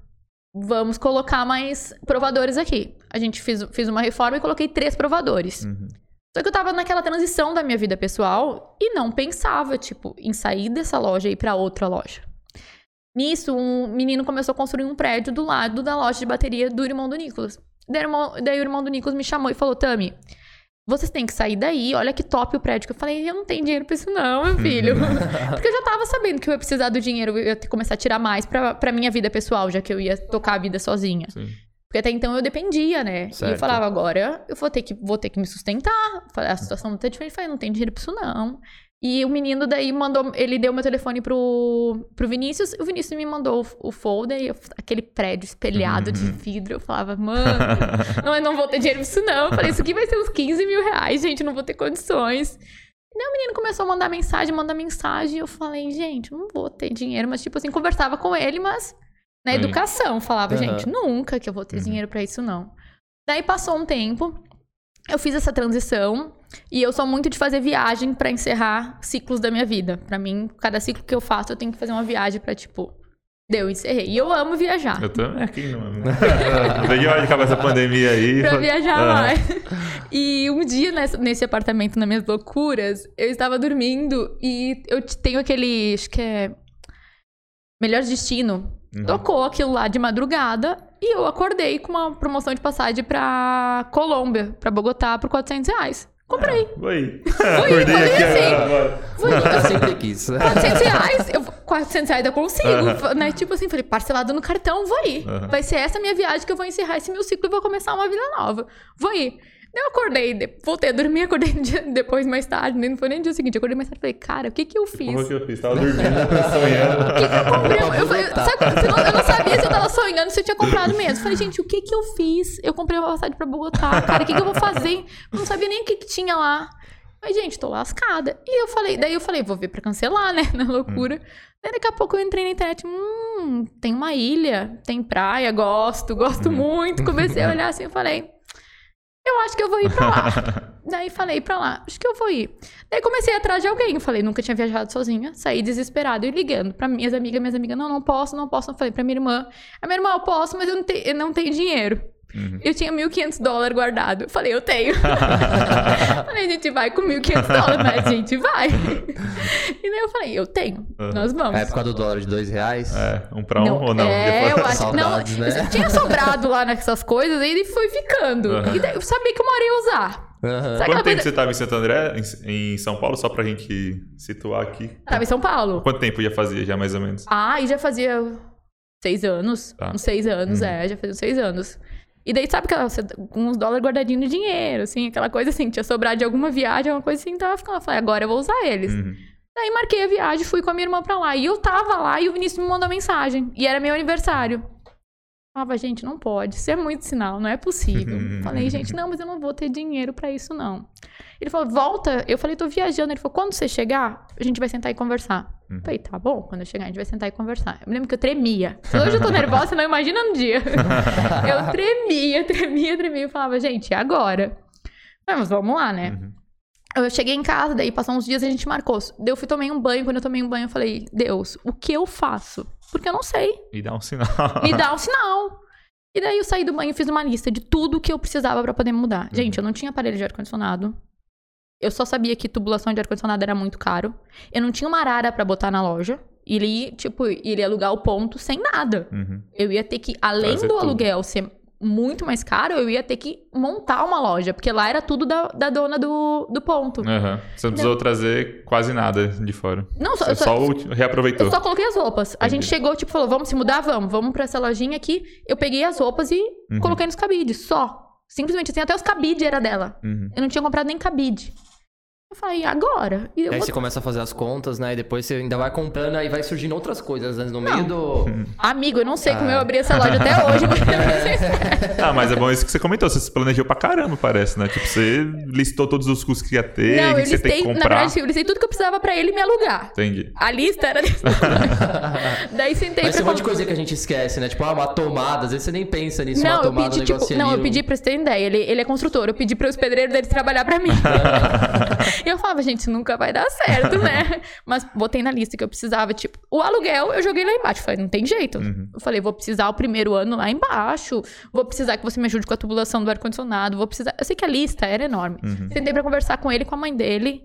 Vamos colocar mais provadores aqui. A gente fez, fez uma reforma e coloquei três provadores. Uhum. Só que eu tava naquela transição da minha vida pessoal e não pensava, tipo, em sair dessa loja e ir pra outra loja. Nisso, um menino começou a construir um prédio do lado da loja de bateria do irmão do Nicolas. Daí, o irmão- daí o irmão do Nicolas me chamou e falou: Tami, vocês têm que sair daí, olha que top o prédio. Que eu falei, eu não tenho dinheiro pra isso, não, meu filho. Porque eu já tava sabendo que eu ia precisar do dinheiro, eu ia começar a tirar mais pra, pra minha vida pessoal, já que eu ia tocar a vida sozinha. Sim. Porque até então eu dependia, né? E eu Certo. falava, agora eu vou ter que, vou ter que me sustentar. A situação tá diferente. Eu Falei, não tem dinheiro pra isso, não. E o menino daí mandou, ele deu meu telefone pro, pro Vinícius, o Vinícius me mandou o, o folder, eu- aquele prédio espelhado de vidro. Eu falava, mano, não, eu não vou ter dinheiro pra isso, não. Eu falei, isso aqui vai ser uns 15 mil reais, gente, não vou ter condições. E daí o menino começou a mandar mensagem, mandar mensagem, eu falei, gente, não vou ter dinheiro, mas tipo assim, conversava com ele, mas na educação, falava, gente, nunca que eu vou ter Uhum. dinheiro pra isso, não. Daí passou um tempo, eu fiz essa transição e eu sou muito de fazer viagem pra encerrar ciclos da minha vida. Pra mim, cada ciclo que eu faço, eu tenho que fazer uma viagem pra tipo, deu, encerrei. E eu amo viajar. Eu também. Quem não? né? Veio a hora de acabar essa pandemia aí. Pra viajar Ah. mais. E um dia nesse, nesse apartamento, nas minhas loucuras, eu estava dormindo e eu tenho aquele, acho que é. Melhor Destino. Uhum. Tocou aquilo lá de madrugada e eu acordei com uma promoção de passagem pra Colômbia, pra Bogotá, por 400 reais. Comprei. Oi. Fui, Acordei falei aqui assim. agora. Fui, Eu sempre quis. 400 reais, eu, 400 reais eu consigo, né? Tipo assim, falei, parcelado no cartão, vou ir. Vai ser essa minha viagem que eu vou encerrar esse meu ciclo e vou começar uma vida nova. Vou ir. Eu acordei, de- voltei a dormir, acordei depois mais tarde, nem- não foi nem no dia seguinte, eu acordei mais tarde e falei, cara, o que que eu fiz? Como que eu fiz? Tava dormindo, sonhando. O que que eu comprei? Eu, falei, sabe, eu, não, eu não sabia se eu tava sonhando, se eu tinha comprado mesmo. Eu falei, gente, o que que eu fiz? Eu comprei uma passagem pra Bogotá, cara, o que que eu vou fazer? Eu não sabia nem o que que tinha lá. Mas, gente, tô lascada. E eu falei, daí eu falei, vou ver pra cancelar, né? Na loucura. Daí daqui a pouco eu entrei na internet, hum, tem uma ilha, tem praia, gosto, gosto muito. Comecei a olhar assim, eu falei, eu acho que eu vou ir pra lá. Daí falei pra lá, acho que eu vou ir. Daí comecei atrás de alguém. Eu falei, nunca tinha viajado sozinha. Saí desesperada e ligando pra minhas amigas. Minhas amigas, não, não posso, não posso. Eu falei pra minha irmã. A minha irmã, eu posso, mas eu não, te- eu não tenho dinheiro. Uhum. Eu tinha 1.500 dólares guardado. Eu falei, eu tenho. falei, a gente vai com 1.500 dólares, mas a gente vai. e daí eu falei, eu tenho. Uhum. Nós vamos. A época do dólar de dois reais. É, um pra um Não, ou não? É, eu Depois- acho que não. Né? eu Tinha sobrado lá nessas coisas, aí ele foi ficando. Uhum. E daí eu sabia que uma hora ia usar. Sabe Quanto tempo coisa- você tava em Santo André, em, em São Paulo, só pra gente situar aqui? Tava em São Paulo. Quanto tempo já fazia, já mais ou menos? Ah, e já fazia seis anos. Tá. Uns seis anos, Uhum. é, já fazia uns seis anos. E daí, sabe aquela, com uns dólares guardadinhos de dinheiro, assim, aquela coisa assim, tinha sobrado de alguma viagem, alguma coisa assim, ficando. Eu falei, agora eu vou usar eles. Uhum. Daí marquei a viagem, fui com a minha irmã pra lá. E eu tava lá e o Vinícius me mandou mensagem. E era meu aniversário. Falava, gente, não pode. Isso é muito sinal, não é possível. falei, gente, não, mas eu não vou ter dinheiro pra isso, não. Ele falou, volta. Eu falei, tô viajando. Ele falou, quando você chegar, a gente vai sentar e conversar. Uhum. Falei, tá bom, quando eu chegar, a gente vai sentar e conversar. Eu me lembro que eu tremia. Hoje eu tô nervosa, não imagina no dia. eu tremia, tremia, tremia. Eu falava, gente, e agora? Mas vamos lá, né? Uhum. Eu cheguei em casa, daí passou uns dias a gente marcou. Eu fui tomei um banho. Quando eu tomei um banho, eu falei, Deus, o que eu faço? porque eu não sei. E dá um sinal. Me dá um sinal. E daí eu saí do banho e fiz uma lista de tudo que eu precisava pra poder mudar. Gente, eu não tinha aparelho de ar-condicionado. Eu só sabia que tubulação de ar-condicionado era muito caro. Eu não tinha uma arara pra botar na loja. Ele, tipo, ele ia alugar o ponto sem nada. Uhum. Eu ia ter que, além Fazer do tudo. aluguel ser muito mais caro, eu ia ter que montar uma loja. Porque lá era tudo da, da dona do, do ponto. Aham. Você não precisou trazer quase nada de fora. Não, só, Você só, só reaproveitou. eu só coloquei as roupas. A gente Entendi. chegou, tipo, falou, vamos se mudar? Vamos. Vamos pra essa lojinha aqui. Eu peguei as roupas e Uhum. coloquei nos cabides, só. Simplesmente assim, até os cabides era dela. Uhum. Eu não tinha comprado nem cabide. Eu falei, agora? E eu aí vou- você começa a fazer as contas, né? E depois você ainda vai comprando, aí vai surgindo outras coisas, né? No meio do. Amigo, eu não sei como Ah. eu abri essa loja até hoje. não sei. Ah, mas é bom isso que você comentou. Você se planejou pra caramba, parece, né? Tipo, você listou todos os custos que ia ter, não, que eu você tem listei, que na comprar. verdade, eu listei tudo que eu precisava pra ele me alugar. Entendi. A lista era desse Daí sentei Mas pra tem um monte de coisa que a gente esquece, né? Tipo, ah, uma tomada. Às vezes você nem pensa nisso, uma Não, eu tomada, pedi, um tipo, não, ali, eu um- pedi pra você ter ideia. Ele, ele é construtor. Eu pedi para os pedreiros deles trabalhar pra mim. E eu falava, gente, nunca vai dar certo, né? Mas botei na lista que eu precisava, tipo, o aluguel eu joguei lá embaixo. Falei, não tem jeito. Uhum. Eu falei, vou precisar o primeiro ano lá embaixo. Vou precisar que você me ajude com a tubulação do ar-condicionado. Vou precisar. Eu sei que a lista era enorme. Uhum. Sentei pra conversar com ele com a mãe dele.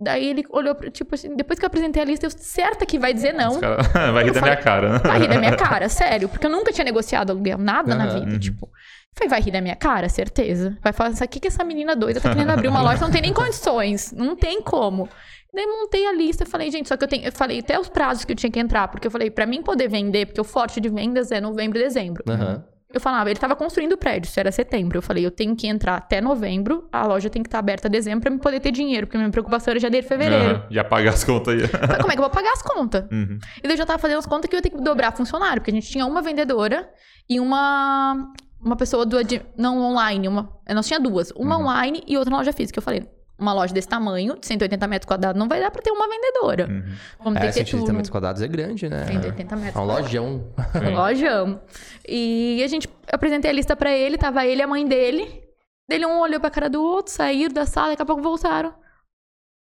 Daí ele olhou, pra, tipo assim, depois que eu apresentei a lista, eu certa que vai dizer não. Cara- Vai rir da minha cara, né? Vai rir da minha cara, sério. Porque eu nunca tinha negociado aluguel, nada na Aham. vida, Uhum. tipo. Falei, vai rir da minha cara, certeza. Vai falar, o que que essa menina doida tá querendo abrir uma loja? Não tem nem condições. Não tem como. Daí montei a lista e falei, gente, só que eu tenho. Eu falei até os prazos que eu tinha que entrar, porque eu falei, pra mim poder vender, porque o forte de vendas é novembro e dezembro. Aham. Eu falava, ele tava construindo o prédio, isso era setembro. Eu falei, eu tenho que entrar até novembro, a loja tem que estar aberta dezembro pra me poder ter dinheiro, porque minha preocupação era janeiro e fevereiro. Aham. Já pagar as contas aí. Falei, Como é que eu vou pagar as contas? Uhum. E daí eu já tava fazendo as contas que eu ia ter que dobrar funcionário, porque a gente tinha uma vendedora e uma uma pessoa do não online, uma, nós tinha duas, uma Uhum. online e outra na loja física. Eu falei, uma loja desse tamanho, de 180 metros quadrados, não vai dar pra ter uma vendedora. Uhum. Vamos ter É, que ter 180 tudo. metros quadrados é grande, né? 180 metros É um lojão. Sim. Lojão. E a gente eu apresentei a lista pra ele, tava ele e a mãe dele. Dele um olhou pra cara do outro, saíram da sala, daqui a pouco voltaram.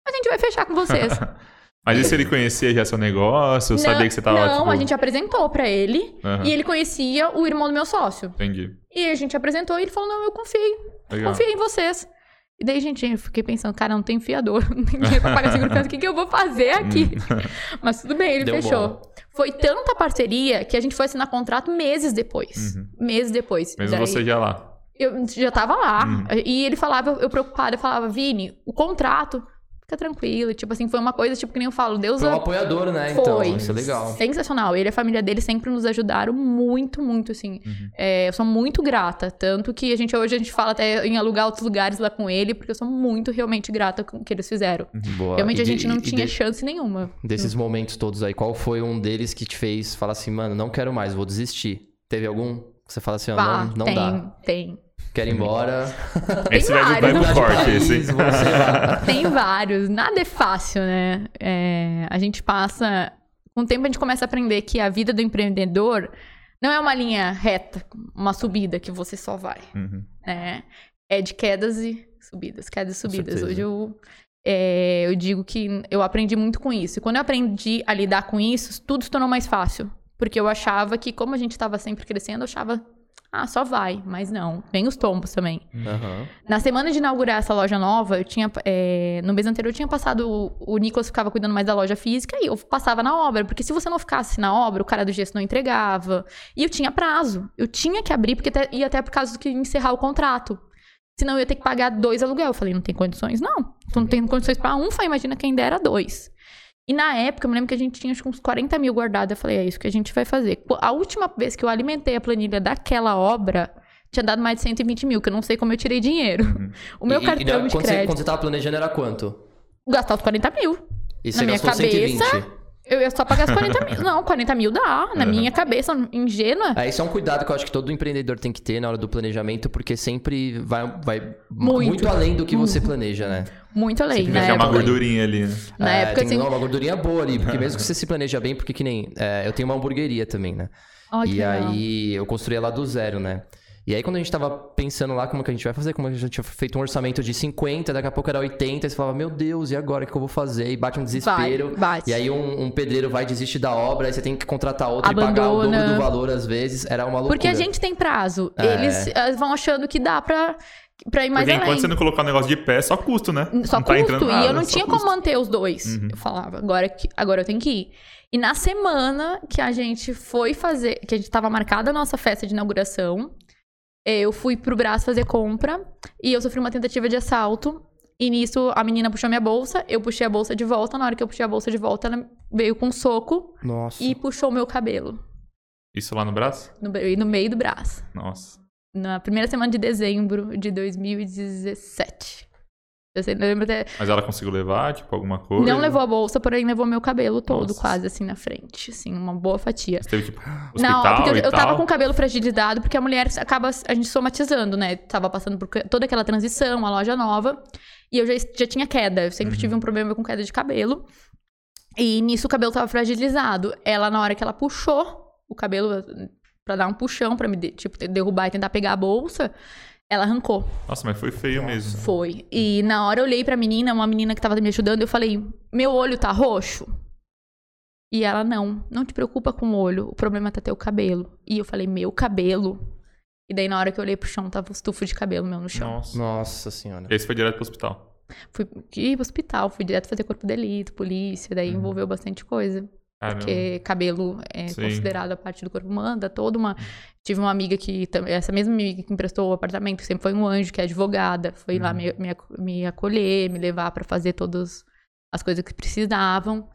A gente vai fechar com vocês. Mas e se ele conhecia já seu negócio? Sabia que você tava, Não, tipo... a gente apresentou pra ele. Aham. E ele conhecia o irmão do meu sócio. Entendi. E a gente apresentou e ele falou: Não, eu confio, Legal. confio em vocês. E daí, gente, eu fiquei pensando: Cara, não tem fiador, não tem dinheiro pra pagar seguro o que, que eu vou fazer aqui? Mas tudo bem, ele Deu fechou. bom. Foi tanta parceria que a gente foi assinar contrato meses depois. Uhum. Meses depois. Mesmo Daí- você já lá. Eu já tava lá. Uhum. E ele falava, eu preocupada, eu falava, Vini, o contrato, fica tranquilo. Tipo assim, foi uma coisa, tipo, que nem eu falo, Deus Foi um a- apoiador, né? foi. Então, isso é legal. Sensacional. Ele e a família dele sempre nos ajudaram muito, muito, assim. Uhum. É, eu sou muito grata. Tanto que a gente hoje a gente fala até em alugar outros lugares lá com ele, porque eu sou muito realmente grata com o que eles fizeram. Boa. Realmente E a de- gente não e tinha de- chance nenhuma. Desses momentos todos aí, qual foi um deles que te fez falar assim, mano, não quero mais, vou desistir? Teve algum que você fala assim, Vá, não, não tem, dá. tem. Quero ir embora. Esse vai, vai vários. pro corte, País, esse. vai. Tem vários. Nada é fácil, né? É, a gente passa. Com o tempo a gente começa a aprender que a vida do empreendedor não é uma linha reta, uma subida que você só vai. Uhum. né? É de quedas e subidas, quedas e subidas. Hoje eu, é, eu digo que eu aprendi muito com isso. E quando eu aprendi a lidar com isso, tudo se tornou mais fácil. Porque eu achava que, como a gente estava sempre crescendo, eu achava, ah, só vai. Mas não, vem os tombos também. Aham. Na semana de inaugurar essa loja nova, eu tinha. é, no mês anterior eu tinha passado. O, o Nicolas ficava cuidando mais da loja física e eu passava na obra. Porque se você não ficasse na obra, o cara do gesso não entregava. E eu tinha prazo. Eu tinha que abrir, porque até, ia até por causa que encerrar o contrato. Senão eu ia ter que pagar dois aluguel. Eu falei, não tem condições? Não. Tu não tem condições pra um, foi, imagina quem dera dois. E na época, eu me lembro que a gente tinha acho uns 40 mil guardados. Eu falei, é isso que a gente vai fazer. A última vez que eu alimentei a planilha daquela obra, tinha dado mais de 120 mil, que eu não sei como eu tirei dinheiro. O meu E- cartão e de quando Você, crédito. quando você tava planejando era quanto? Gastar os 40 mil. E Na você minha gastou cabeça, 120? Eu ia só pagar os 40 mil. Não, 40 mil dá. Na Uhum. minha cabeça, ingênua. É, isso é um cuidado que eu acho que todo empreendedor tem que ter na hora do planejamento, porque sempre vai, vai Muito. muito. além do que você planeja, né? Muito além. Tem que Na deixar uma gordurinha ali, né? na É, época tem assim. uma gordurinha boa ali, porque mesmo que você se planeja bem, porque que nem. é, eu tenho uma hamburgueria também, né? Que e aí eu construí ela do zero, né? E aí, quando a gente tava pensando lá como que a gente vai fazer, como a gente tinha feito um orçamento de 50, daqui a pouco era 80, e você falava, meu Deus, e agora o que eu vou fazer? E bate um desespero. Vai, bate. E aí um, um pedreiro vai desistir da obra, aí você tem que contratar outro e Abandona. pagar o dobro do valor às vezes. Era uma loucura. Porque a gente tem prazo. É. Eles eh, vão achando que dá pra, pra ir mais Porque além. enquanto você não colocar o negócio de pé, só custo, né? Só não tá custo. e nada, eu não tinha custo. como manter os dois. Uhum. Eu falava, agora, que- agora eu tenho que ir. E na semana que a gente foi fazer, que a gente tava marcada a nossa festa de inauguração, eu fui pro Brás fazer compra e eu sofri uma tentativa de assalto. E nisso a menina puxou minha bolsa, eu puxei a bolsa de volta. Na hora que eu puxei a bolsa de volta, ela veio com um soco Nossa. e puxou meu cabelo Isso lá no braço? no, no meio do braço. Nossa. Na primeira semana de dezembro de 2017. Eu sei, eu lembro até. Mas ela conseguiu levar, tipo, alguma coisa? Não levou a bolsa, porém levou meu cabelo todo, Nossa. quase assim na frente. Assim, uma boa fatia. Você teve, tipo, Não, hospital porque eu, eu tava com o cabelo fragilizado, porque a mulher acaba a gente somatizando, né? Tava passando por toda aquela transição, a loja nova. E eu já, já tinha queda. Eu sempre Uhum. tive um problema com queda de cabelo. E nisso o cabelo tava fragilizado. Ela, na hora que ela puxou o cabelo pra dar um puxão, pra me de- tipo, derrubar e tentar pegar a bolsa, ela arrancou. Nossa, mas foi feio mesmo. Foi. E na hora eu olhei pra menina, uma menina que tava me ajudando, eu falei: Meu olho tá roxo? E ela: Não, não te preocupa com o olho, o problema tá teu cabelo. E eu falei: Meu cabelo? E daí na hora que eu olhei pro chão, tava um estufo de cabelo meu no chão. Nossa. Nossa senhora. E aí você foi direto pro hospital. Fui ir pro hospital, fui direto fazer corpo de delito, polícia, daí Uhum. envolveu bastante coisa. Caramba. Porque cabelo é Sim. considerado a parte do corpo humano, dá toda uma. Tive uma amiga que. Essa mesma amiga que emprestou o apartamento, sempre foi um anjo, que é advogada. Foi lá Uhum. me, me, ac- me acolher, me levar pra fazer todas as coisas que precisavam.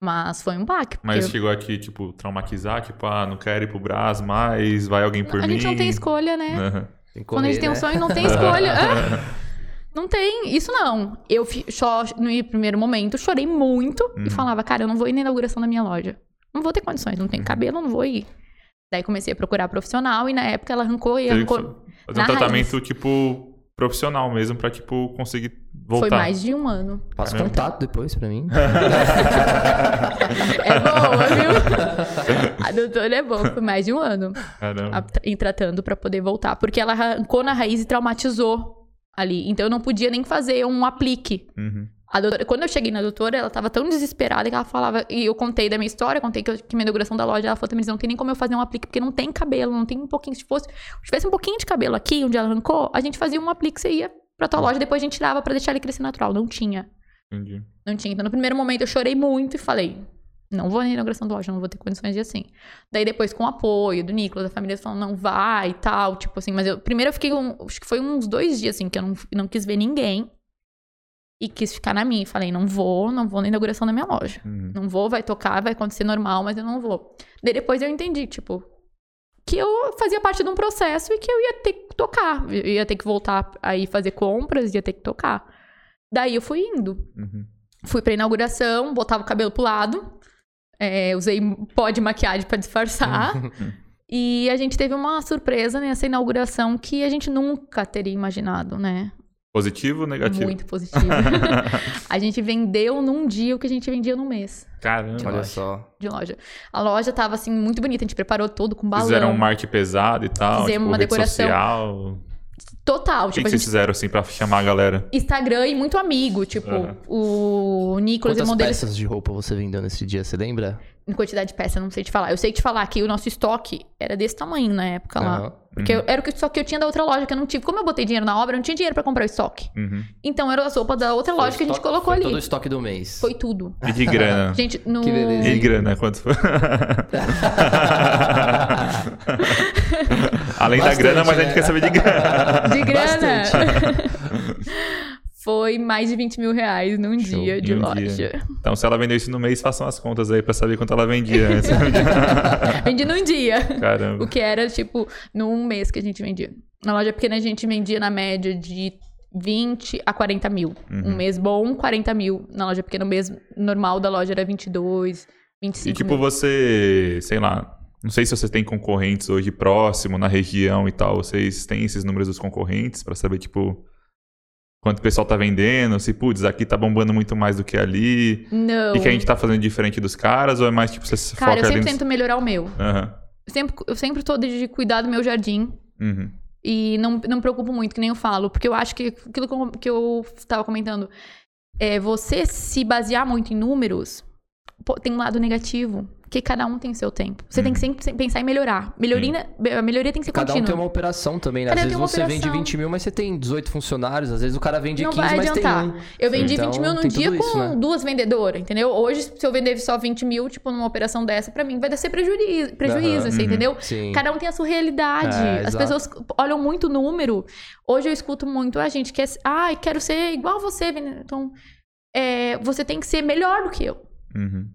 Mas foi um baque. Porque Mas chegou aqui, tipo, traumatizar, tipo, ah, não quero ir pro Brás mais, vai alguém por a mim. gente não tem escolha, né? Aham. Tem que Quando a gente correr, tem um né? sonho, não tem escolha. Não tem, isso não. Eu, só, no primeiro momento, chorei muito Uhum. e falava, cara, eu não vou ir na inauguração da minha loja. Não vou ter condições, não Uhum. tem cabelo, eu não vou ir. Daí comecei a procurar profissional e na época ela arrancou e arrancou. que fazer um tratamento, tipo, profissional mesmo, pra, tipo, conseguir voltar. Foi mais de um ano. Passa contato depois pra mim. É boa, viu? A doutora é boa, foi mais de um ano Caramba. em tratando pra poder voltar. Porque ela arrancou na raiz e traumatizou ali. Então eu não podia nem fazer um aplique. Uhum. A doutora- quando eu cheguei na doutora, ela tava tão desesperada que ela falava. E eu contei da minha história, contei que, eu, que minha inauguração da loja, ela falou também: não tem nem como eu fazer um aplique, porque não tem cabelo, não tem um pouquinho. Se fosse, se tivesse um pouquinho de cabelo aqui, onde ela arrancou, a gente fazia um aplique, você ia pra tua loja, depois a gente tirava pra deixar ele crescer natural. Não tinha. Entendi. Não tinha. Então, no primeiro momento, eu chorei muito e falei: não vou na inauguração da loja, não vou ter condições de ir assim. Daí, depois, com o apoio do Nicolas, da família, falando: não vai e tal. Tipo assim, mas eu. Primeiro, eu fiquei. Um, acho que foi uns dois dias, assim, que eu não, não quis ver ninguém. E quis ficar na minha. Falei: não vou, não vou na inauguração da minha loja. Uhum. Não vou, vai tocar, vai acontecer normal, mas eu não vou. Daí, depois, eu entendi, tipo. Que eu fazia parte de um processo e que eu ia ter que tocar. Eu ia ter que voltar aí fazer compras, ia ter que tocar. Daí eu fui indo. Uhum. Fui pra inauguração, botava o cabelo pro lado. É, usei pó de maquiagem pra disfarçar. e a gente teve uma surpresa nessa inauguração que a gente nunca teria imaginado, né? Positivo ou negativo? Muito positivo. a gente vendeu num dia o que a gente vendia num mês Caramba. Olha só. de loja. A loja tava, assim, muito bonita. A gente preparou todo com balão. Fizeram um marketing pesado e tal, Fizemos tipo, uma decoração. social. Total. O que, Tipo, que a vocês fizeram, assim, pra chamar a galera? Instagram e muito amigo. Tipo, Aham. o Nicolas, Quantas irmão dele, peças de roupa você vendeu nesse dia, você lembra? Em quantidade de peça, não sei te falar. Eu sei te falar que o nosso estoque era desse tamanho na época lá. Porque eu- era o que- só que eu tinha da outra loja que eu não tive. Como eu botei dinheiro na obra, eu não tinha dinheiro pra comprar o estoque. Uhum. Então era a sopa da outra loja que a gente Estoque- colocou foi ali. todo o estoque do mês. Foi tudo. E de grana? Gente, no. Que beleza. E de grana, quanto foi? Além da Bastante, grana, mas a gente né? quer saber de grana. De grana. Foi mais de 20 mil reais num Show, dia de um loja. dia. Então, se ela vendeu isso no mês, façam as contas aí pra saber quanto ela vendia antes. Vendi num dia. Caramba. O que era, tipo, num mês que a gente vendia. Na loja pequena a gente vendia na média de 20 a 40 mil. Uhum. Um mês bom, 40 mil. Na loja pequena, o mês normal da loja era 22, 25 E tipo, mil. você, sei lá, não sei se você tem concorrentes hoje próximo, na região e tal. Vocês têm esses números dos concorrentes pra saber, tipo, quanto o pessoal tá vendendo? Se, putz, aqui tá bombando muito mais do que ali. Não. E que a gente tá fazendo diferente dos caras? Ou é mais, tipo, você se Cara, foca eu sempre ali... tento melhorar o meu. Aham. Eu sempre, eu sempre tô de cuidar do meu jardim. Uhum. E não, não me preocupo muito, que nem eu falo, porque eu acho que aquilo que eu, que eu tava comentando, é você se basear muito em números, tem um lado negativo. Porque cada um tem seu tempo. Você tem que sempre pensar em melhorar. Melhoria, a melhoria tem que ser Cada um contínua. tem uma operação também, né? Às Cada um vezes você vende operação. 20 mil, mas você tem 18 funcionários. Às vezes o cara vende não 15, vai mas tem um. Eu vendi Então, 20 mil num dia tudo com isso, né? duas vendedoras, entendeu? Hoje, se eu vender só 20 mil, tipo, numa operação dessa, pra mim vai ser prejuízo, prejuízo uhum. entendeu? Sim. Cada um tem a sua realidade. É, As exato. pessoas olham muito o número. Hoje eu escuto muito, a gente quer. Ai, quero ser igual a você. Então, é, você tem que ser melhor do que eu. Uhum.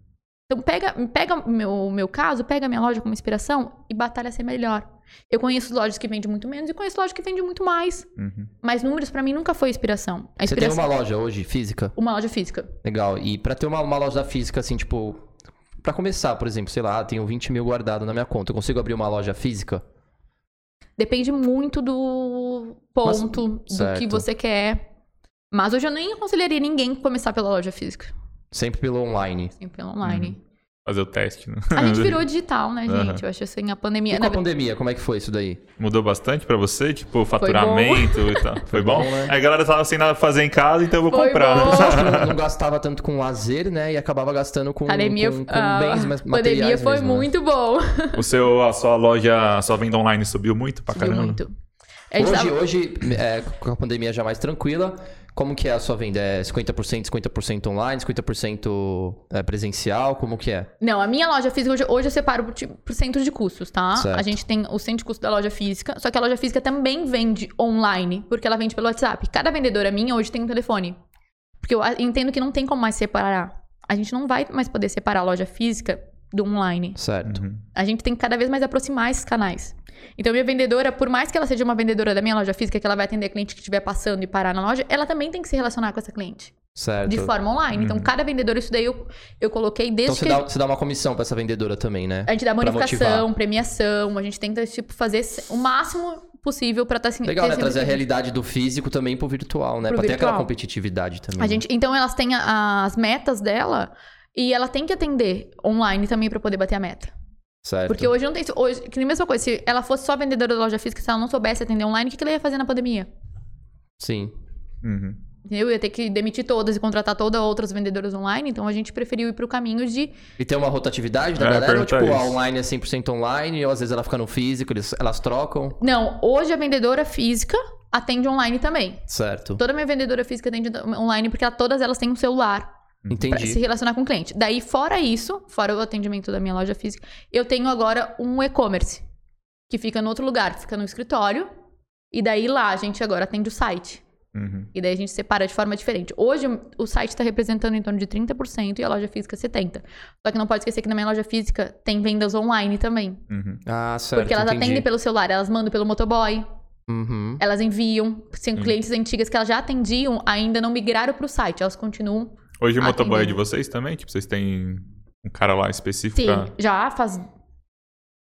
Então, pega, pega o meu, meu caso, pega a minha loja como inspiração e batalha a ser melhor. Eu conheço lojas que vendem muito menos e conheço lojas que vendem muito mais. Uhum. Mas números pra mim nunca foi inspiração. A Você tem inspiração uma loja hoje, física? uma loja física. Legal. E pra ter uma, uma loja física, assim, tipo. Pra começar, por exemplo, sei lá, tenho 20 mil guardado na minha conta. Eu consigo abrir uma loja física? Depende muito do ponto, do certo. que você quer. Mas hoje eu nem aconselharia ninguém começar pela loja física. Sempre pelo online. Sempre pelo online. Fazer o teste, né? A gente virou digital, né, gente? Eu acho assim, a pandemia. E com a pandemia, como é que foi isso daí? Mudou bastante pra você? Tipo, faturamento e tal. Foi bom? bom, né? Aí a galera tava sem nada pra fazer em casa, então eu vou Foi comprar. bom. Pessoas que não, não gastava tanto com lazer, né? E acabava gastando com, Pandemia, com, com a bens mas pandemia materiais foi mesmo, né? muito bom. O seu, a sua loja, a sua venda online subiu muito pra Subiu caramba? muito. A Hoje, tava- hoje é, com a pandemia já mais tranquila, como que é a sua venda? É 50%, 50% online, 50% é, presencial? Como que é? Não, a minha loja física, hoje, hoje eu separo por, por centro de custos, tá? Certo. A gente tem o centro de custo da loja física, só que a loja física também vende online, porque ela vende pelo WhatsApp. Cada vendedora minha hoje tem um telefone. Porque eu entendo que não tem como mais separar. A gente não vai mais poder separar a loja física do online. Certo. Uhum. A gente tem que cada vez mais aproximar esses canais. Então, minha vendedora, por mais que ela seja uma vendedora da minha loja física, que ela vai atender cliente que estiver passando e parar na loja, ela também tem que se relacionar com essa cliente. Certo. De forma online. Então, cada vendedora, isso daí eu, eu coloquei Então desde você que... dá, você dá uma comissão pra essa vendedora também, né? A gente dá bonificação, premiação, a gente tenta, tipo, fazer o máximo possível pra estar assim. Legal, né? Trazer a realidade do físico também pro virtual, né? Pro pra ter aquela competitividade também. A né? gente, então, elas têm a- as metas dela e ela tem que atender online também pra poder bater a meta. Certo. Porque hoje não tem. Hoje, que nem a mesma coisa, se ela fosse só vendedora da loja física, se ela não soubesse atender online, o que, que ela ia fazer na pandemia? Sim. Uhum. Eu ia ter que demitir todas e contratar todas outras vendedoras online, então a gente preferiu ir pro caminho de. E tem uma rotatividade da É, galera? Ou, tipo, a isso. online é 100% online, ou às vezes ela fica no físico, eles, elas trocam? Não, hoje a vendedora física atende online também. Certo. Toda minha vendedora física atende online porque ela- todas elas têm um celular. Pra Entendi. se relacionar com o cliente. Daí, fora isso, fora o atendimento da minha loja física, eu tenho agora um e-commerce. Que fica no outro lugar, fica no escritório. E daí lá a gente agora atende o site. Uhum. E daí a gente separa de forma diferente. Hoje o site está representando em torno de 30% e a loja física 70%. Só que não pode esquecer que na minha loja física tem vendas online também. Uhum. Ah, certo. porque elas entendi. atendem pelo celular, elas mandam pelo motoboy, Uhum. elas enviam. Tem clientes antigas que elas já atendiam, ainda não migraram para o site, elas continuam Hoje o motoboy é de vocês também? Tipo, vocês têm um cara lá específico Sim, pra... já faz.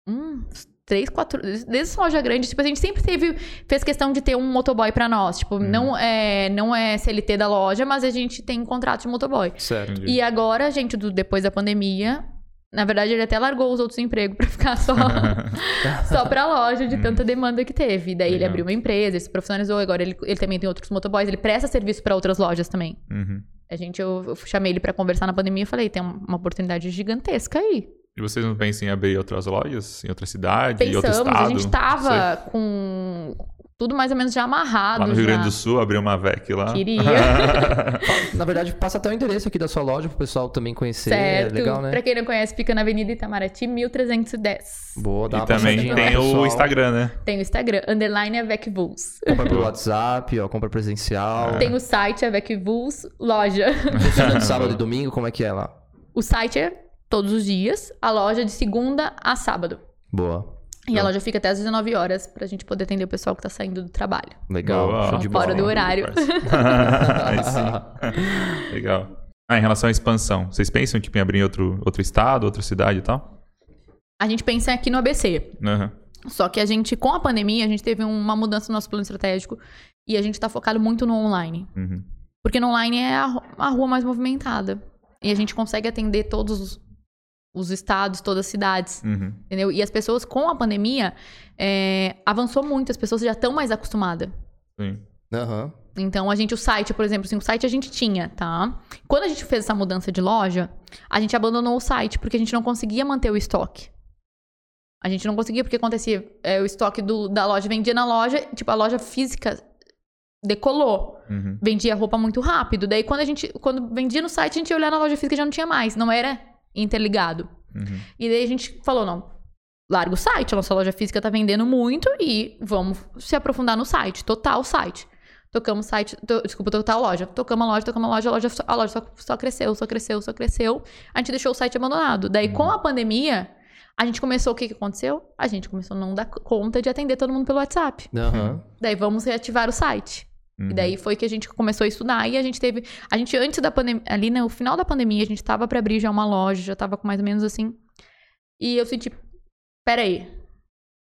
Hum, três, quatro. Desde essa loja grande, tipo, a gente sempre teve. Fez questão de ter um motoboy pra nós. Tipo, não, é, não é CLT da loja, mas a gente tem contrato de motoboy. Certo. E agora, a gente, do- depois da pandemia. Na verdade, ele até largou os outros empregos pra ficar só, só pra loja de tanta demanda que teve. Daí ele Legal. abriu uma empresa, ele se profissionalizou. Agora ele, ele também tem outros motoboys. Ele presta serviço pra outras lojas também. Uhum. A gente, eu, eu chamei ele pra conversar na pandemia e falei: tem uma oportunidade gigantesca aí. E vocês não pensam em abrir outras lojas? Em outra cidade? em outro Pensamos, estado? a gente tava com tudo mais ou menos já amarrado. Lá no Rio já. Grande do Sul, abrir uma VEC lá. Queria. Na verdade, passa até o endereço aqui da sua loja pro pessoal também conhecer. certo. É legal, né? Pra quem não conhece, fica na Avenida Itamaraty, 1310. Boa, dá E uma também passadinha lá, tem o pessoal. Instagram, né? Tem o Instagram, underline Avecvuls. Compra pelo WhatsApp, ó, compra presencial. Tem o site Avecvuls Loja. Sábado e domingo, como é que é lá? O site é todos os dias, a loja de segunda a sábado. Boa. E a loja fica até às 19 horas pra gente poder atender o pessoal que tá saindo do trabalho. Legal. Boa. show de Fora bola. do horário. Aí sim. Legal. Ah, em relação à expansão, vocês pensam tipo, em abrir em outro, outro estado, outra cidade e tal? A gente pensa aqui no ABC. Aham. Só que a gente, com a pandemia, a gente teve uma mudança no nosso plano estratégico e a gente tá focado muito no online. Uhum. Porque no online é a, a rua mais movimentada. E a gente consegue atender todos os, os estados, todas as cidades. Uhum. Entendeu? E as pessoas, com a pandemia, é, avançou muito, as pessoas já estão mais acostumadas. Sim. Aham. Então, a gente, o site, por exemplo, assim, o site a gente tinha, tá? Quando a gente fez essa mudança de loja, a gente abandonou o site porque a gente não conseguia manter o estoque. A gente não conseguia porque acontecia, é, o estoque do- da loja vendia na loja, tipo, a loja física decolou. Uhum. Vendia roupa muito rápido. Daí, quando a gente, quando vendia no site, a gente ia olhar na loja física e já não tinha mais. Não era interligado. Uhum. E daí a gente falou, não, larga o site, a nossa loja física tá vendendo muito e vamos se aprofundar no site, total site. Tocamos site, to- desculpa, total loja. Tocamos a loja, tocamos a loja, a loja, só- a loja só, só cresceu, só cresceu, só cresceu. A gente deixou o site abandonado. Daí, com a pandemia, a gente começou, o que que aconteceu? A gente começou a não dar conta de atender todo mundo pelo WhatsApp. Aham. Daí, vamos reativar o site. Uhum. E daí foi que a gente começou a estudar e a gente teve. A gente, antes da pandemia, ali no final da pandemia, a gente tava pra abrir já uma loja, já tava com mais ou menos assim. E eu senti, peraí,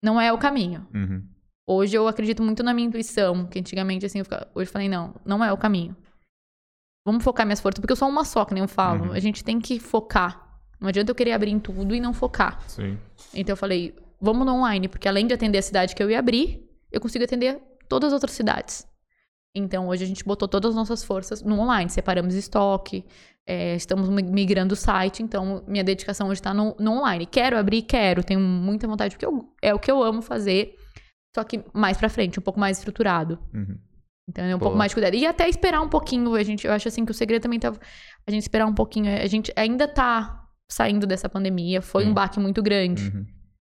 não é o caminho. Uhum. Hoje eu acredito muito na minha intuição, que antigamente assim, eu ficava, hoje eu falei, não, não é o caminho. Vamos focar minhas forças, porque eu sou uma só, que nem eu falo. Uhum. A gente tem que focar. Não adianta eu querer abrir em tudo e não focar. Sim. Então eu falei, vamos no online, porque além de atender a cidade que eu ia abrir, eu consigo atender todas as outras cidades. Então hoje a gente botou todas as nossas forças no online, separamos estoque, é, estamos mi- migrando o site, então minha dedicação hoje está no, no online. Quero abrir, quero, tenho muita vontade, porque eu- é o que eu amo fazer, só que mais pra frente, um pouco mais estruturado. Uhum. Então, é um Boa. pouco mais de cuidado. E até esperar um pouquinho, a gente, eu acho assim que o segredo também tá a gente esperar um pouquinho. A gente ainda tá saindo dessa pandemia, foi Sim. um baque muito grande. Uhum.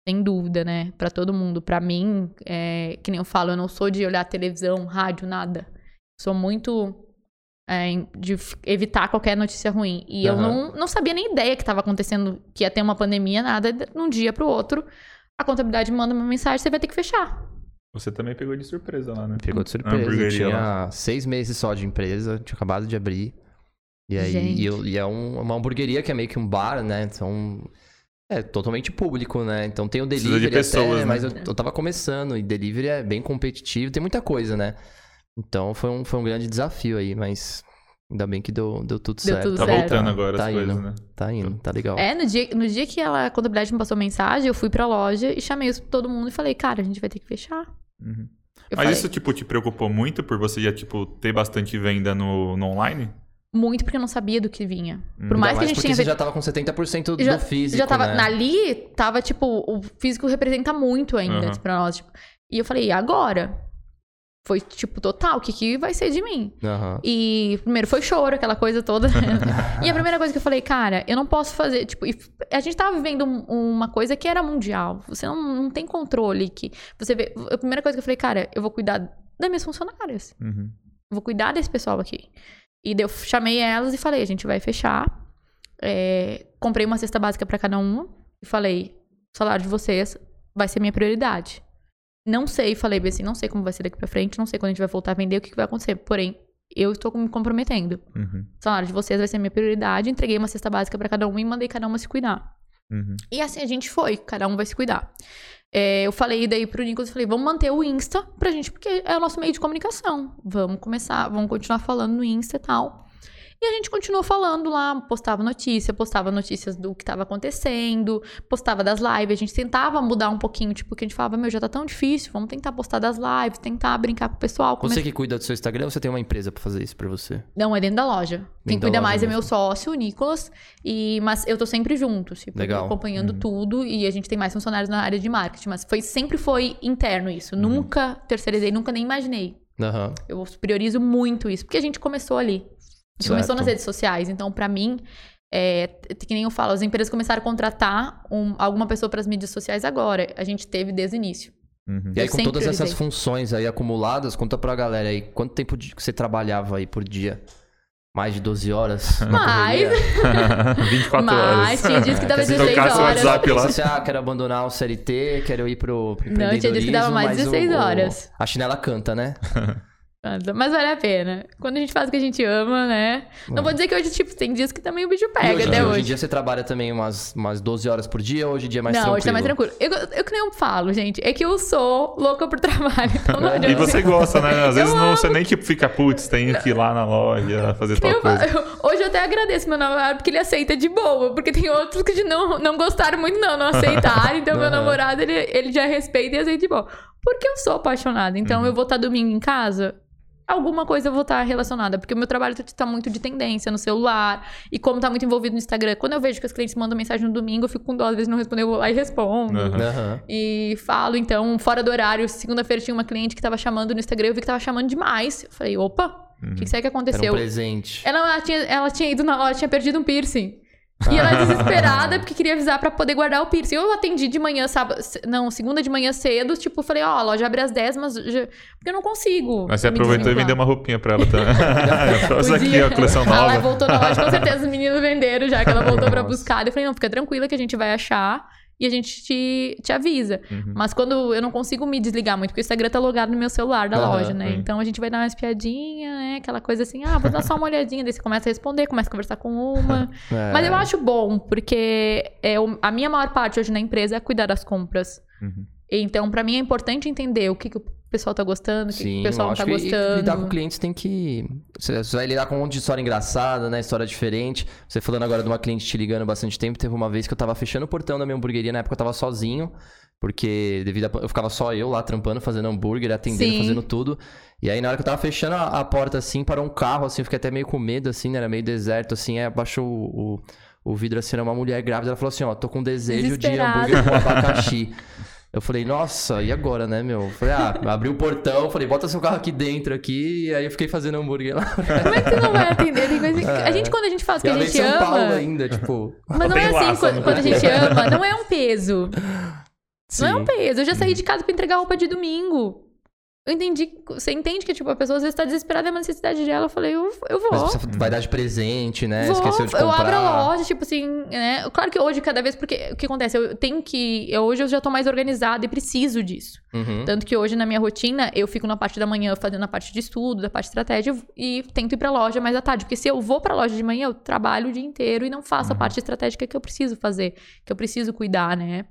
Sem dúvida, né? Pra todo mundo. Pra mim, é, que nem eu falo, eu não sou de olhar televisão, rádio, nada. Sou muito é, de evitar qualquer notícia ruim. E eu Aham. não, não sabia nem ideia que tava acontecendo, que ia ter uma pandemia, nada. De um dia pro outro, a contabilidade manda uma mensagem, você vai ter que fechar. Você também pegou de surpresa lá, né? Pegou de surpresa. Tinha seis meses só de empresa, tinha acabado de abrir. E aí, e, eu- e é um- uma hamburgueria que é meio que um bar, né? Então. É totalmente público, né? Então tem o delivery de pessoas, até, né? mas eu, eu tava começando e delivery é bem competitivo, tem muita coisa, né? Então foi um, foi um grande desafio aí, mas ainda bem que deu, deu tudo Deu certo. tudo Tá certo. voltando agora tá as indo, coisas, né? Tá indo, tá legal. É, no dia, no dia que ela, a contabilidade me passou mensagem, eu fui pra loja e chamei todo mundo e falei, cara, a gente vai ter que fechar. Uhum. Mas falei, isso, tipo, te preocupou muito por você já, tipo, ter bastante venda no, no online? Muito porque eu não sabia do que vinha. Por Ainda mais que a gente tinha você já tava com 70% já, do físico, já tava né? ali tava tipo o físico representa muito ainda Aham. pra nós tipo. e eu falei e agora foi tipo total o que que vai ser de mim Aham. e primeiro foi choro aquela coisa toda e a primeira coisa que eu falei cara eu não posso fazer tipo a gente tava vivendo um- uma coisa que era mundial você não, não tem controle que você vê a primeira coisa que eu falei cara eu vou cuidar das minhas funcionárias Uhum. vou cuidar desse pessoal aqui. E eu chamei elas e falei, a gente vai fechar. É, comprei uma cesta básica pra cada uma e falei, o salário de vocês vai ser minha prioridade. Não sei, falei bem assim, não sei como vai ser daqui pra frente, não sei quando a gente vai voltar a vender, o que, que vai acontecer. Porém, eu estou me comprometendo. Uhum. O salário de vocês vai ser minha prioridade. Entreguei uma cesta básica pra cada uma e mandei cada uma se cuidar. Uhum. E assim a gente foi, cada um vai se cuidar. É, eu falei daí pro Nicolas, falei, vamos manter o Insta pra gente, porque é o nosso meio de comunicação. Vamos começar, vamos continuar falando no Insta e tal. E a gente continuou falando lá, postava notícia, postava notícias do que tava acontecendo, postava das lives, a gente tentava mudar um pouquinho, tipo, que a gente falava, meu, já tá tão difícil, vamos tentar postar das lives, tentar brincar com o pessoal. Você que cuida do seu Instagram ou você tem uma empresa pra fazer isso pra você? Não, é dentro da loja. Quem Dentro da cuida loja mais é mesmo. meu sócio, o Nicolas. E, mas eu tô sempre junto, tipo, Legal. acompanhando Uhum. tudo. E a gente tem mais funcionários na área de marketing. Mas foi, sempre foi interno isso. Nunca terceirizei, nunca nem imaginei. Aham. Eu priorizo muito isso, porque a gente começou ali. A gente Certo. começou nas redes sociais. Então, pra mim, é, que nem eu falo, as empresas começaram a contratar um- alguma pessoa pras mídias sociais agora. A gente teve desde o início. Uhum. E aí, Eu com todas essas funções aí acumuladas, conta pra galera aí, quanto tempo de- que você trabalhava aí por dia? Mais de 12 horas? Mais. correria? 24 Mas horas. tinha dias que dava Quer dizer, 16 tocar seu horas. WhatsApp lá. Você, ah, quero abandonar o CLT, quero ir pro, pro Não, tinha dias que dava mais mas o- 16 o- horas. a chinela canta, né? Mas vale a pena. Quando a gente faz o que a gente ama, né? Não vou dizer que hoje, tipo, tem dias que também o bicho pega hoje, até hoje. hoje. Em dia você trabalha também umas, umas 12 horas por dia ou hoje em dia é mais não, tranquilo? hoje tá mais tranquilo. Eu, eu que nem eu falo, gente, é que eu sou louca por trabalho. Então não E você gosta, né? Às vezes Eu não, amo. você nem tipo fica, putz, tenho que ir lá na loja fazer tal Eu- coisa. eu- hoje eu até agradeço meu namorado porque ele aceita de boa. Porque tem outros que não, não gostaram muito, não, não aceitaram. Então, meu namorado, ele, ele já respeita e aceita de boa. Porque eu sou apaixonada. Então, Uhum. eu vou estar domingo em casa. Alguma coisa eu vou estar relacionada, porque o meu trabalho tá muito de tendência no celular, e como tá muito envolvido no Instagram. Quando eu vejo que os clientes mandam mensagem no domingo, eu fico com dó, às vezes não responder, eu vou lá e respondo. Aham. E falo, então, fora do horário. Segunda-feira tinha uma cliente que tava chamando no Instagram, eu vi que tava chamando demais. Eu falei, opa, o que, que será que Era um aconteceu? presente. Ela, ela tinha, ela tinha ido na loja, tinha perdido um piercing. E ela desesperada porque queria avisar pra poder guardar o piercing. Eu atendi de manhã, sábado, não, segunda de manhã cedo, tipo, falei, ó, a loja abre às 10, mas já- porque eu não consigo. Mas você aproveitou e vendeu uma roupinha pra ela também. Trouxe aqui, ó, coleção Ela nova. voltou na loja, com certeza os meninos venderam já, que ela voltou pra Nossa. buscar. Eu falei, não, fica tranquila que a gente vai achar e a gente te, te avisa. Uhum. Mas quando eu não consigo me desligar muito, porque o Instagram tá logado no meu celular da Aham, loja, né? Então a gente vai dar uma espiadinha, né? Aquela coisa assim, ah, vou dar só uma olhadinha. Daí você começa a responder, começa a conversar com uma. É. Mas eu acho bom, porque é, a minha maior parte hoje na empresa é cuidar das compras. Uhum. Então, pra mim é importante entender o que, que pessoal tá gostando, o que, o pessoal não tá gostando. E lidar com clientes tem que. Você você vai lidar com um monte de história engraçada, né? História diferente. Você falando agora de uma cliente te ligando bastante tempo, teve uma vez que eu tava fechando o portão da minha hamburgueria, na época eu tava sozinho, porque devido a. Eu ficava só eu lá trampando, fazendo hambúrguer, atendendo, Sim. fazendo tudo. E aí, na hora que eu tava fechando a, a porta assim, parou um carro, assim, eu fiquei até meio com medo, assim, né? Era meio deserto, assim, aí abaixou o. o o vidro assim, era uma mulher grávida, ela falou assim, ó, tô com desejo de hambúrguer com abacaxi. Eu falei, nossa, e agora, né, meu? Eu falei, ah, abri o portão, falei, bota seu carro aqui dentro aqui, e aí eu fiquei fazendo hambúrguer lá. Como é que você não vai atender? Tem coisa que... A gente, quando a gente faz o que a gente São Paulo ama. ainda, tipo. Mas não é assim laço, quando, né? quando a gente ama, não é um peso. Não é um sim. peso. Eu já saí de casa pra entregar roupa de domingo. Eu entendi. Você entende que, tipo, a pessoa às vezes tá desesperada, é uma necessidade dela. Eu falei, eu, eu vou. Mas você vai dar de presente, né? Vou, Esqueceu de comprar. eu abro a loja, tipo assim, né? Claro que hoje, cada vez, porque o que acontece? Eu tenho que. eu- hoje eu já tô mais organizada e preciso disso. Uhum. Tanto que hoje, na minha rotina, eu fico na parte da manhã fazendo a parte de estudo, da parte de estratégia, e tento ir pra loja mais à tarde. Porque se eu vou pra loja de manhã, eu trabalho o dia inteiro e não faço a parte estratégica que eu preciso fazer, que eu preciso cuidar, né?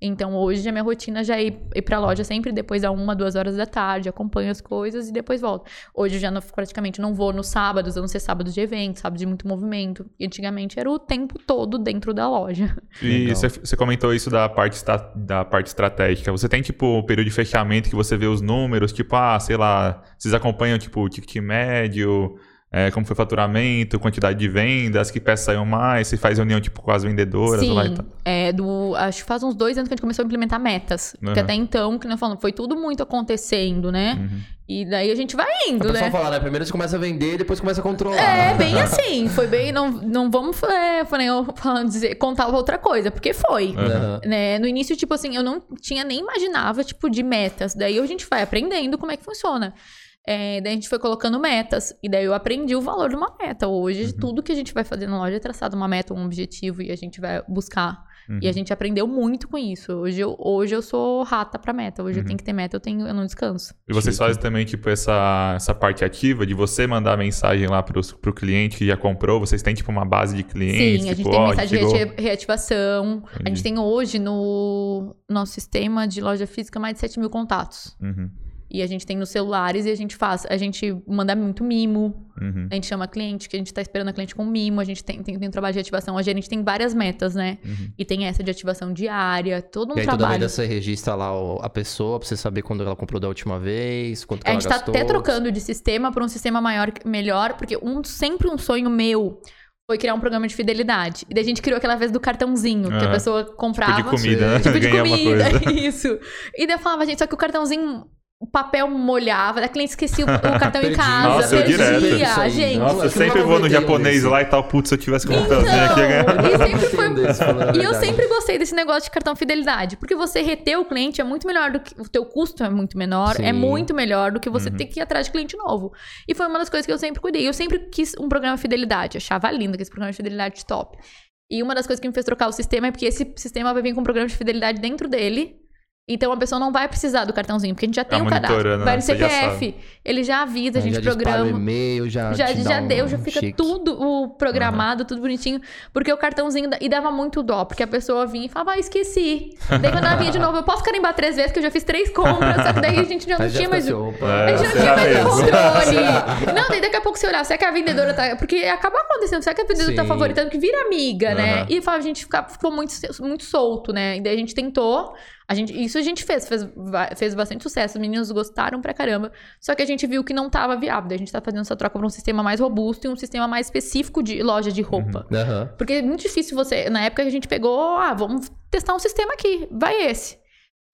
Então, hoje, a minha rotina já é ir, ir pra loja sempre depois da uma, duas horas da tarde, acompanho as coisas e depois volto. Hoje, eu já não, praticamente não vou nos sábados, a não ser sábados de evento, sábados de muito movimento. E antigamente era o tempo todo dentro da loja. E você, comentou isso da parte, da parte estratégica. Você tem, tipo, um período de fechamento que você vê os números, tipo, ah, sei lá, vocês acompanham, tipo, o ticket médio, é, como foi o faturamento, quantidade de vendas, que peças saíram mais, você faz reunião, tipo, com as vendedoras Sim, lá e tal. é do, acho que faz uns dois anos que a gente começou a implementar metas. Porque Uhum. até então, que nós falamos, foi tudo muito acontecendo, né? Uhum. E daí a gente vai indo, pessoal né? fala, né? Primeiro você começa a vender, depois começa a controlar. É, bem assim. Foi bem. Não, não vamos é, falando, dizer, contar outra coisa, porque foi. Aham. Né? No início, tipo assim, eu não tinha nem imaginava, tipo, de metas. Daí a gente vai aprendendo como é que funciona. É, daí a gente foi colocando metas. E daí eu aprendi o valor de uma meta. Hoje, tudo que a gente vai fazer na loja é traçado uma meta, um objetivo, e a gente vai buscar. Uhum. E a gente aprendeu muito com isso. Hoje eu, hoje eu sou rata pra meta. Hoje eu Uhum. tenho que ter meta, eu, tenho, eu não descanso. E vocês Chique. fazem também, tipo, essa, essa parte ativa de você mandar mensagem lá pros, pro cliente que já comprou? Vocês têm, tipo, uma base de clientes? Sim, a gente tipo, tem ó, mensagem chegou- de reati- reativação. A Entendi. gente tem hoje no nosso sistema de loja física mais de 7 mil contatos. Uhum, E a gente tem nos celulares e a gente faz. A gente manda muito mimo. uhum, A gente chama cliente, que a gente tá esperando a cliente com mimo. A gente tem, tem, tem um trabalho de ativação. A gente tem várias metas, né? uhum. E tem essa de ativação diária, todo um E aí toda trabalho. vez você registra lá a pessoa pra você saber quando ela comprou da última vez, quanto que A ela gente tá gastou. até trocando de sistema para um sistema maior, melhor, porque um, sempre um sonho meu foi criar um programa de fidelidade. E daí a gente criou aquela vez do cartãozinho, que a Ah, pessoa comprava. Tipo de comida, né? Tipo de comida, isso. E daí eu falava, gente, só que o cartãozinho, o papel molhava, a cliente esquecia o, o cartão em casa, Nossa, eu direto. perdia, Isso gente. Nossa, eu eu sempre vou no japonês desse. lá e tal, putz, se eu tivesse com um cartãozinho aqui, ganhar. Então, e sempre Eu foi... isso, E eu sempre gostei desse negócio de cartão fidelidade, porque você reter o cliente é muito melhor do que o teu custo é muito menor, é Sim. muito melhor do que você Uhum. ter que ir atrás de cliente novo. E foi uma das coisas que eu sempre cuidei. Eu sempre quis um programa de fidelidade, achava lindo que esse programa de fidelidade top. E uma das coisas que me fez trocar o sistema é porque esse sistema vai vir com um programa de fidelidade dentro dele. Então a pessoa não vai precisar do cartãozinho, porque a gente já tem Tá o cadastro. Vai né? no Você já CPF, ele já avisa, a gente já programa. e-mail, já. Já, te dá já um deu, já fica chique. tudo o programado, tudo bonitinho. Porque o cartãozinho. E dava muito dó, porque a pessoa vinha e falava, ah, esqueci. Daí quando ela vinha de novo, eu posso carimbar três vezes, que eu já fiz três compras. Só que daí a gente já não tinha mais. o- A gente não tinha mais o controle. Não, daí daqui a pouco você olhar, será que a vendedora tá. Porque acaba acontecendo, será que a vendedora tá Sim. favoritando? Que vira amiga, né? E fala, a gente fica- ficou muito, muito solto, né? E daí a gente tentou. A gente, isso a gente fez, fez, fez bastante sucesso. Os meninos gostaram pra caramba. Só que a gente viu que não tava viável. A gente tá fazendo essa troca pra um sistema mais robusto e um sistema mais específico de loja de roupa. Aham. Porque é muito difícil você. Na época a gente pegou, ah, vamos testar um sistema aqui, vai esse.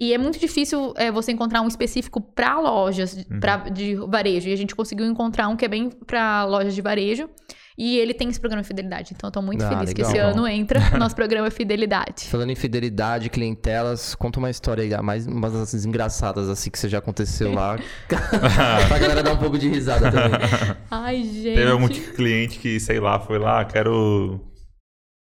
E é muito difícil é, você encontrar um específico para lojas pra, de varejo. E a gente conseguiu encontrar um que é bem para lojas de varejo. E ele tem esse programa de fidelidade. Então eu tô muito Ah, feliz que legal. esse ano entra o nosso programa Fidelidade. Falando em fidelidade, clientelas, conta uma história aí, mais umas das engraçadas assim que você já aconteceu lá. pra galera dar um pouco de risada também. Ai, gente. Teve um cliente que, sei lá, foi lá, quero,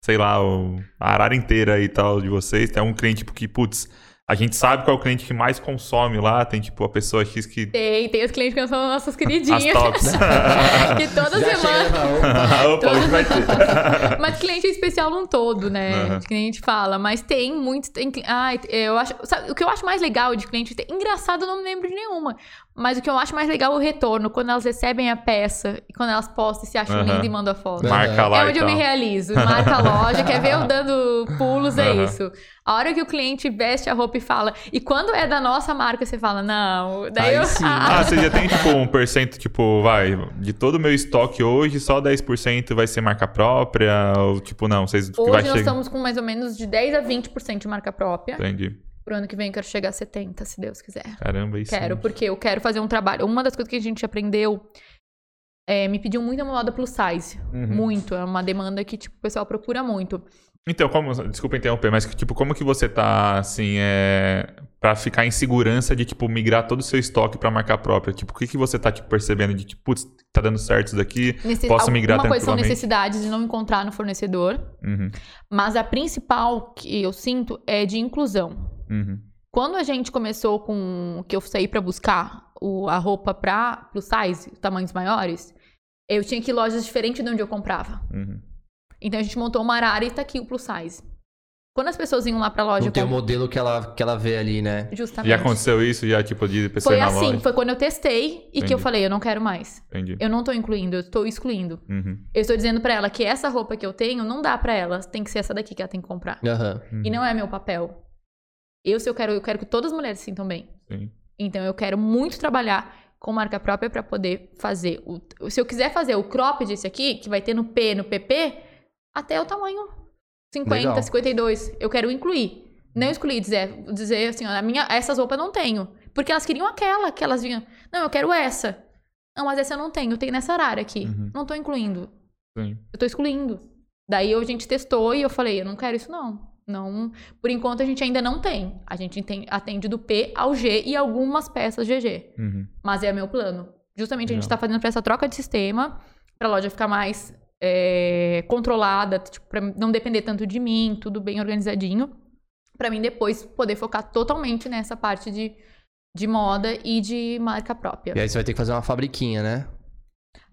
sei lá, o, a arara inteira e tal de vocês. Tem um cliente tipo, que, putz, a gente sabe qual é o cliente que mais consome lá. Tem, tipo, a pessoa X que... Tem, tem os clientes que são nossas As queridinhas. tops. que toda Já semana. fala, opa, hoje vai ter. Mas cliente é especial num todo, né? Aham. Que nem a gente fala. Mas tem muitos. Tem, ai, eu acho. sabe, o que eu acho mais legal de cliente. Engraçado, eu não me lembro de nenhuma. Mas o que eu acho mais legal é o retorno. Quando elas recebem a peça e quando elas postam e se acham Aham. linda e mandam a foto. Marca lá É onde eu me realizo. Marca a loja, quer ver eu dando pulos, é Aham. isso. A hora que o cliente veste a roupa e fala. E quando é da nossa marca, você fala, não. Daí Aí eu. sim. Ah, você já tem, tipo, um percento, tipo, vai, de todo o meu estoque hoje, só 10% vai ser marca própria? Ou, tipo, não, vocês Hoje vai nós chegar... estamos com mais ou menos de 10 a 20% de marca própria. Entendi. Pro ano que vem eu quero chegar a 70, se Deus quiser. Caramba, isso... Quero, porque eu quero fazer um trabalho. Uma das coisas que a gente aprendeu é, me pediu muito a moda plus size. Uhum. Muito. É uma demanda que, tipo, o pessoal procura muito. Então, como, desculpa interromper, mas tipo, como que você tá assim, é, para ficar em segurança de tipo migrar todo o seu estoque pra marca própria? Tipo, o que que você tá tipo percebendo de tipo, putz, tá dando certo isso daqui? Necess- Posso migrar Uma coisa são necessidades de não encontrar no fornecedor, Uhum, mas a principal que eu sinto é de inclusão. Uhum, Quando a gente começou com que eu saí pra buscar o- a roupa pra plus size, tamanhos maiores, eu tinha que ir lojas diferentes de onde eu comprava. uhum. Então a gente montou uma arara e tá aqui o plus size. Quando as pessoas iam lá pra loja Não tem o com- modelo que ela, que ela vê ali, né? justamente Já aconteceu isso, já tipo de pessoa Foi na assim, loja? foi quando eu testei e que eu Entendi. falei, eu não quero mais. Entendi. Eu não tô incluindo, eu tô excluindo. Uhum, Eu estou dizendo pra ela que essa roupa que eu tenho não dá pra ela, tem que ser essa daqui que ela tem que comprar. Uhum, E não é meu papel. Eu se eu quero, eu quero que todas as mulheres se sintam bem. sim. Então eu quero muito trabalhar com marca própria pra poder fazer o se eu quiser fazer o crop desse aqui, que vai ter no P, no PP, até o tamanho 50, Legal. 52, eu quero incluir. Não excluir, dizer, dizer assim, ó, a minha, essas roupas eu não tenho. Porque elas queriam aquela, que elas vinham. Não, eu quero essa. Não, mas essa eu não tenho, eu tenho nessa arara aqui. Uhum. Não tô incluindo. sim. Eu tô excluindo. Daí a gente testou e eu falei, eu não quero isso não. Não, por enquanto a gente ainda não tem. A gente atende do P ao G e algumas peças GG. Uhum. Mas é meu plano. Justamente a gente Legal. tá fazendo pra essa troca de sistema, pra loja ficar mais é, controlada, tipo, pra não depender tanto de mim, tudo bem organizadinho. Pra mim depois poder focar totalmente nessa parte de, de moda e de marca própria. E aí você vai ter que fazer uma fabriquinha, né?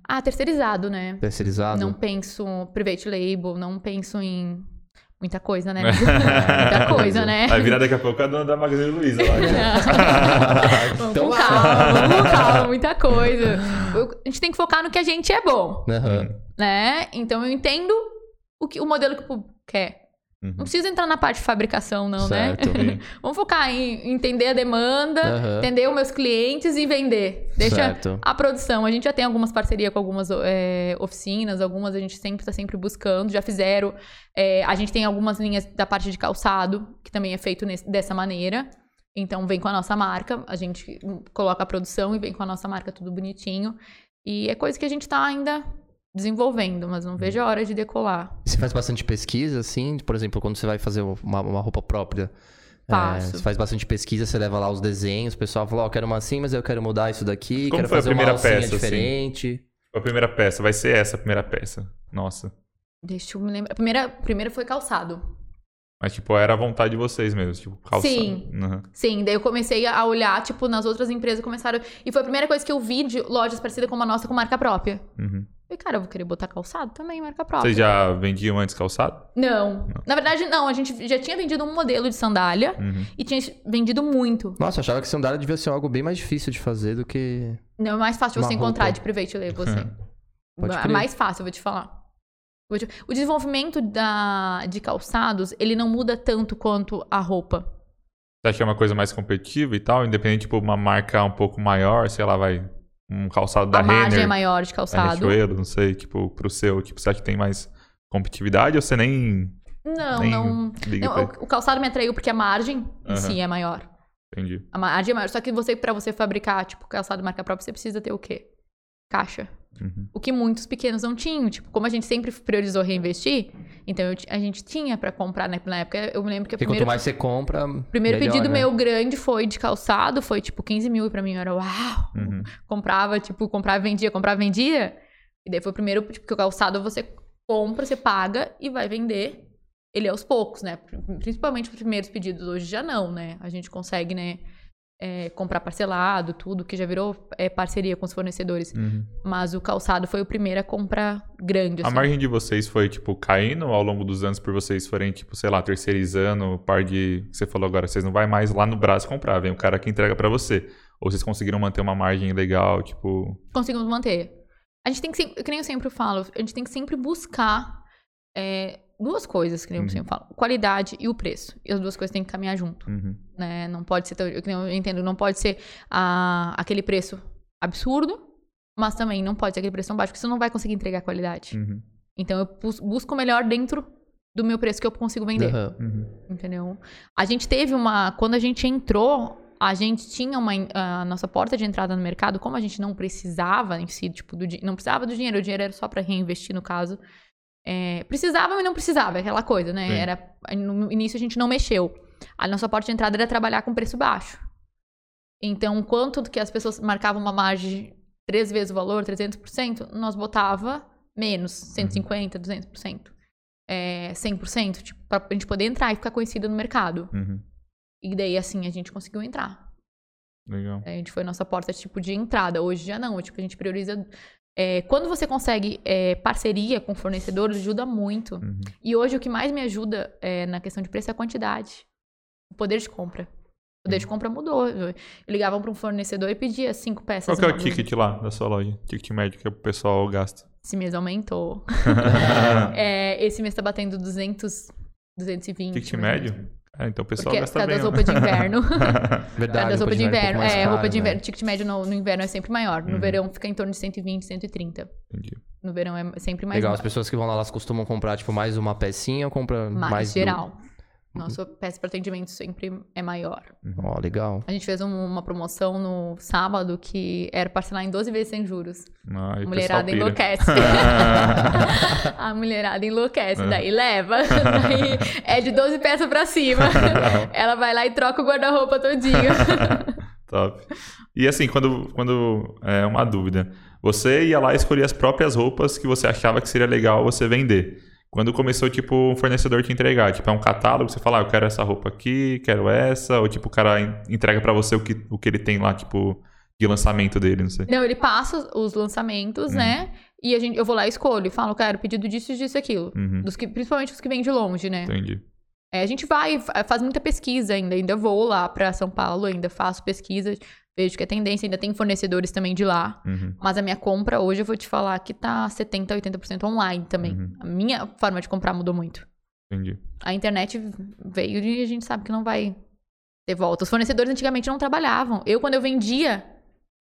Ah, terceirizado, né? Terceirizado. Não penso private label, não penso em muita coisa, né? muita coisa, né? Vai virar daqui a pouco a dona da Magazine Luiza lá. Vamos Então com calma, vamos com calma, muita coisa. A gente tem que focar no que a gente é bom, Aham. né? Então eu entendo o, que, o modelo que o público quer. Uhum. Não precisa entrar na parte de fabricação, não, Certo. né? Vamos focar em entender a demanda, Aham. entender os meus clientes e vender. Deixa Certo. a produção. A gente já tem algumas parcerias com algumas é, oficinas, algumas a gente sempre está sempre buscando, já fizeram. É, a gente tem algumas linhas da parte de calçado, que também é feito nesse- dessa maneira. Então vem com a nossa marca, a gente coloca a produção e vem com a nossa marca tudo bonitinho. E é coisa que a gente está ainda desenvolvendo, mas não vejo a hora de decolar. Você faz bastante pesquisa, assim? Por exemplo, quando você vai fazer uma, uma roupa própria. é, você faz bastante pesquisa, você leva lá os desenhos, o pessoal fala, ó, quero uma assim, mas eu quero mudar isso daqui, Como quero foi a fazer primeira uma alcinha peça, assim? diferente. A primeira peça, vai ser essa a primeira peça. Nossa. Deixa eu me lembrar. A primeira, a primeira foi calçado. Mas, tipo, era a vontade de vocês mesmo, tipo, calçado. Sim. Uhum. Sim, daí eu comecei a olhar, tipo, nas outras empresas começaram. E foi a primeira coisa que eu vi de lojas parecidas com a nossa com marca própria. Uhum. Falei, cara, eu vou querer botar calçado também, marca própria. Vocês já vendiam antes calçado? Não. Na verdade, não. A gente já tinha vendido um modelo de sandália Uhum. e tinha vendido muito. Nossa, eu achava que sandália devia ser algo bem mais difícil de fazer do que. Não, é mais fácil você encontrar roupa. de private label, assim. Pode É crer. mais fácil, eu vou te falar. Vou te- O desenvolvimento da... de calçados, ele não muda tanto quanto a roupa. Você acha que é uma coisa mais competitiva e tal? Independente, tipo, uma marca um pouco maior, sei lá, vai. Um calçado da a margem Renner, é maior de da calçado. Riachuelo, não sei, tipo, pro seu, tipo, acha que tem mais competitividade ou você nem, Não, nem não. não, o, o calçado me atraiu porque a margem em Aham. si é maior. Entendi. A margem é maior. Só que você, pra você fabricar, tipo, calçado marca própria, você precisa ter o quê? Caixa. Uhum. O que muitos pequenos não tinham. Tipo, como a gente sempre priorizou reinvestir, então eu a gente tinha pra comprar né? na época. Eu lembro que o Porque primeiro, quanto mais você compra. primeiro melhor, pedido né? meu grande foi de calçado, foi tipo 15 mil e pra mim era uau. Uhum. Comprava, tipo, comprava, vendia, comprava, vendia. E daí foi o primeiro, tipo, que o calçado você compra, você paga e vai vender ele aos poucos, né? Principalmente os primeiros pedidos. Hoje já não, né? A gente consegue, né? É, comprar parcelado, tudo, que já virou é, parceria com os fornecedores. Uhum. Mas o calçado foi o primeiro a compra grande, A assim. margem de vocês foi, tipo, caindo ao longo dos anos por vocês forem, tipo, sei lá, terceirizando, par de. Você falou agora, vocês não vai mais lá no braço comprar, vem o cara que entrega pra você. Ou vocês conseguiram manter uma margem legal, tipo. Conseguimos manter. A gente tem que sempre, que nem eu sempre falo, a gente tem que sempre buscar é, duas coisas, que nem eu Uhum. sempre falo. Qualidade e o preço. E as duas coisas têm que caminhar junto. Uhum. né? Não pode ser, eu, eu entendo, não pode ser ah, aquele preço absurdo, mas também não pode ser aquele preço tão baixo, porque você não vai conseguir entregar qualidade. Uhum. Então eu bus- busco o melhor dentro do meu preço que eu consigo vender. Uhum. entendeu? A gente teve uma, quando a gente entrou, a gente tinha uma, a nossa porta de entrada no mercado, como a gente não precisava em si, tipo, do, não precisava do dinheiro, o dinheiro era só para reinvestir no caso. É, precisava, mas não precisava, aquela coisa, né? Sim. Era, no início a gente não mexeu. A nossa porta de entrada era trabalhar com preço baixo. Então, quanto que as pessoas marcavam uma margem três vezes o valor, 300%, nós botava menos, 150%, 200%. É, 100%, tipo, pra gente poder entrar e ficar conhecida no mercado. Uhum. E daí, assim, a gente conseguiu entrar. Legal. A gente foi nossa porta, tipo, de entrada. Hoje já não. Tipo, a gente prioriza... é, quando você consegue é, parceria com fornecedores, ajuda muito. Uhum. E hoje o que mais me ajuda é, na questão de preço é a quantidade. O poder de compra. O poder de compra mudou. Eu eu ligava para um fornecedor e pedia cinco peças. Qual que é o ticket lá da sua loja? Ticket médio que o pessoal gasta. Esse mês aumentou. É, esse mês tá batendo 200, 220. Ticket médio? É, então o pessoal Porque é gasta por causa das roupas de inverno. Verdade. Das roupas de inverno. mais é, caro, roupa de né? inverno. Ticket médio no, no inverno é sempre maior. No Uhum. verão fica em torno de 120, 130. Entendi. No verão é sempre mais Legal, as baixo. pessoas que vão lá, elas costumam comprar, tipo, mais uma pecinha ou compram mais, mais... do- geral. Nosso peça para atendimento sempre é maior. Ó, legal. A gente fez um- uma promoção no sábado que era parcelar em 12 vezes sem juros. Ah, A mulherada enlouquece. a mulherada enlouquece, É. daí leva. Daí é de 12 peças pra cima. Ela vai lá e troca o guarda-roupa todinho. Top. E assim, quando, quando é uma dúvida, você ia lá e escolhia as próprias roupas que você achava que seria legal você vender. Quando começou, tipo, um fornecedor te entregar, tipo, é um catálogo, você fala, ah, eu quero essa roupa aqui, quero essa, ou tipo, o cara en- entrega pra você o que, o que ele tem lá, tipo, de lançamento dele, não sei. Não, ele passa os lançamentos, Hum. né? E a gente, eu vou lá e escolho. Falo, cara, pedido disso, disso e aquilo. Uhum, Dos que, principalmente os que vêm de longe, né? entendi. É, a gente vai, fa- faz muita pesquisa ainda. Ainda vou lá pra São Paulo, ainda faço pesquisa, vejo que é tendência. Ainda tem fornecedores também de lá. Uhum, Mas a minha compra hoje, eu vou te falar que tá 70%, 80% online também. Uhum. A minha forma de comprar mudou muito. entendi. A internet veio e a gente sabe que não vai ter volta. Os fornecedores antigamente não trabalhavam. Eu, quando eu vendia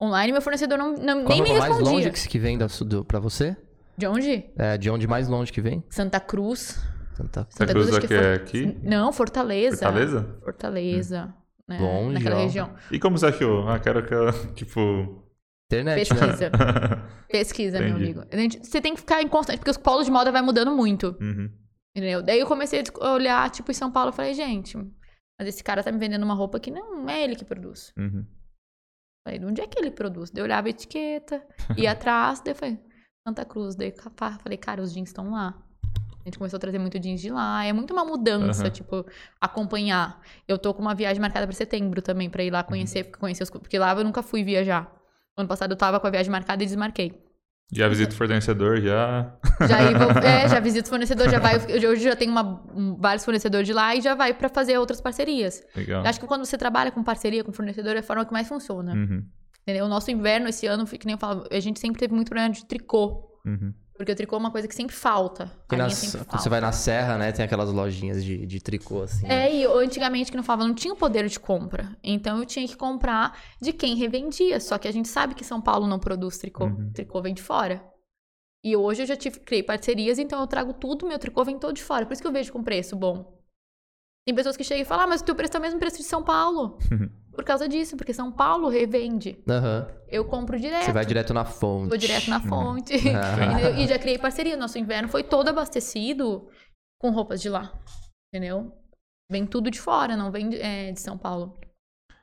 online, meu fornecedor não, não- nem me roupa mais respondia. longe que, que vem da, do, pra você? De onde? É, de onde mais longe que vem? Santa Cruz. Santa... Santa Cruz acho aqui que é aqui? Não, Fortaleza. Fortaleza? Fortaleza. Né, Longe, naquela ó. região. E como você achou? Ah, quero que, eu, tipo... Internet, né? Pesquisa. Pesquisa, meu amigo. Você tem que ficar em constante, porque os polos de moda vai mudando muito. Uhum, Entendeu? Daí eu comecei a olhar, tipo, em São Paulo, eu falei, gente, mas esse cara tá me vendendo uma roupa que não é ele que produz. uhum. Falei, de onde é que ele produz? Daí eu olhava a etiqueta, ia atrás, daí eu falei, Santa Cruz. Daí eu fa- falei, cara, os jeans estão lá. A gente começou a trazer muito jeans de lá. É muito uma mudança, Aham. tipo, acompanhar. Eu tô com uma viagem marcada pra setembro também, pra ir lá conhecer, conhecer os. Porque lá eu nunca fui viajar. Ano passado eu tava com a viagem marcada e desmarquei. Já visita o fornecedor, já. Já, vou- é, já visito o fornecedor, já vai. Hoje já tenho uma- um- vários fornecedores de lá e já vai pra fazer outras parcerias. Legal. Acho que quando você trabalha com parceria, com fornecedor, é a forma que mais funciona. Uhum, Entendeu? O nosso inverno esse ano, que nem eu falo, a gente sempre teve muito problema de tricô. uhum. Porque o tricô é uma coisa que sempre falta. Nas- sempre quando falta. você vai na serra, né? Tem aquelas lojinhas de, de tricô, assim. É, e eu, antigamente, que não falava, não tinha o poder de compra. Então eu tinha que comprar de quem revendia. Só que a gente sabe que São Paulo não produz tricô. Uhum. Tricô vem de fora. E hoje eu já tive, criei parcerias, então eu trago tudo, meu tricô vem todo de fora. Por isso que eu vejo com preço bom. Tem pessoas que chegam e falam, ah, mas o teu preço é o mesmo preço de São Paulo. Por causa disso, porque São Paulo revende. Aham. Eu compro direto. Você vai direto na fonte. Vou direto na fonte. Entendeu? e já criei parceria. Nosso inverno foi todo abastecido com roupas de lá. Entendeu? Vem tudo de fora, não vem de, é, de São Paulo.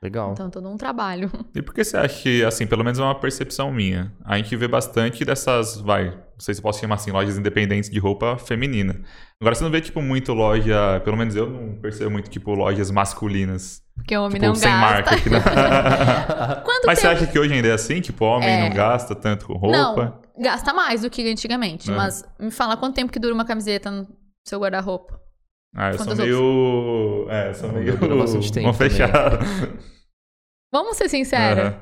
Legal. Então, todo um trabalho. E por que você acha que, assim, pelo menos é uma percepção minha, a gente vê bastante dessas, vai, não sei se posso chamar assim, lojas independentes de roupa feminina. Agora você não vê, tipo, muito loja, pelo menos eu não percebo muito, tipo, lojas masculinas. Porque o homem Tipo, não sem gasta. marca. Que não... Quanto Mas você acha que hoje ainda é assim? Tipo, homem É. não gasta tanto com roupa? Não, gasta mais do que antigamente. É. Mas me fala quanto tempo que dura uma camiseta no seu guarda-roupa. Ah, eu sou meio... É, eu sou meio... mão fechada. Vamos ser sinceros. Aham,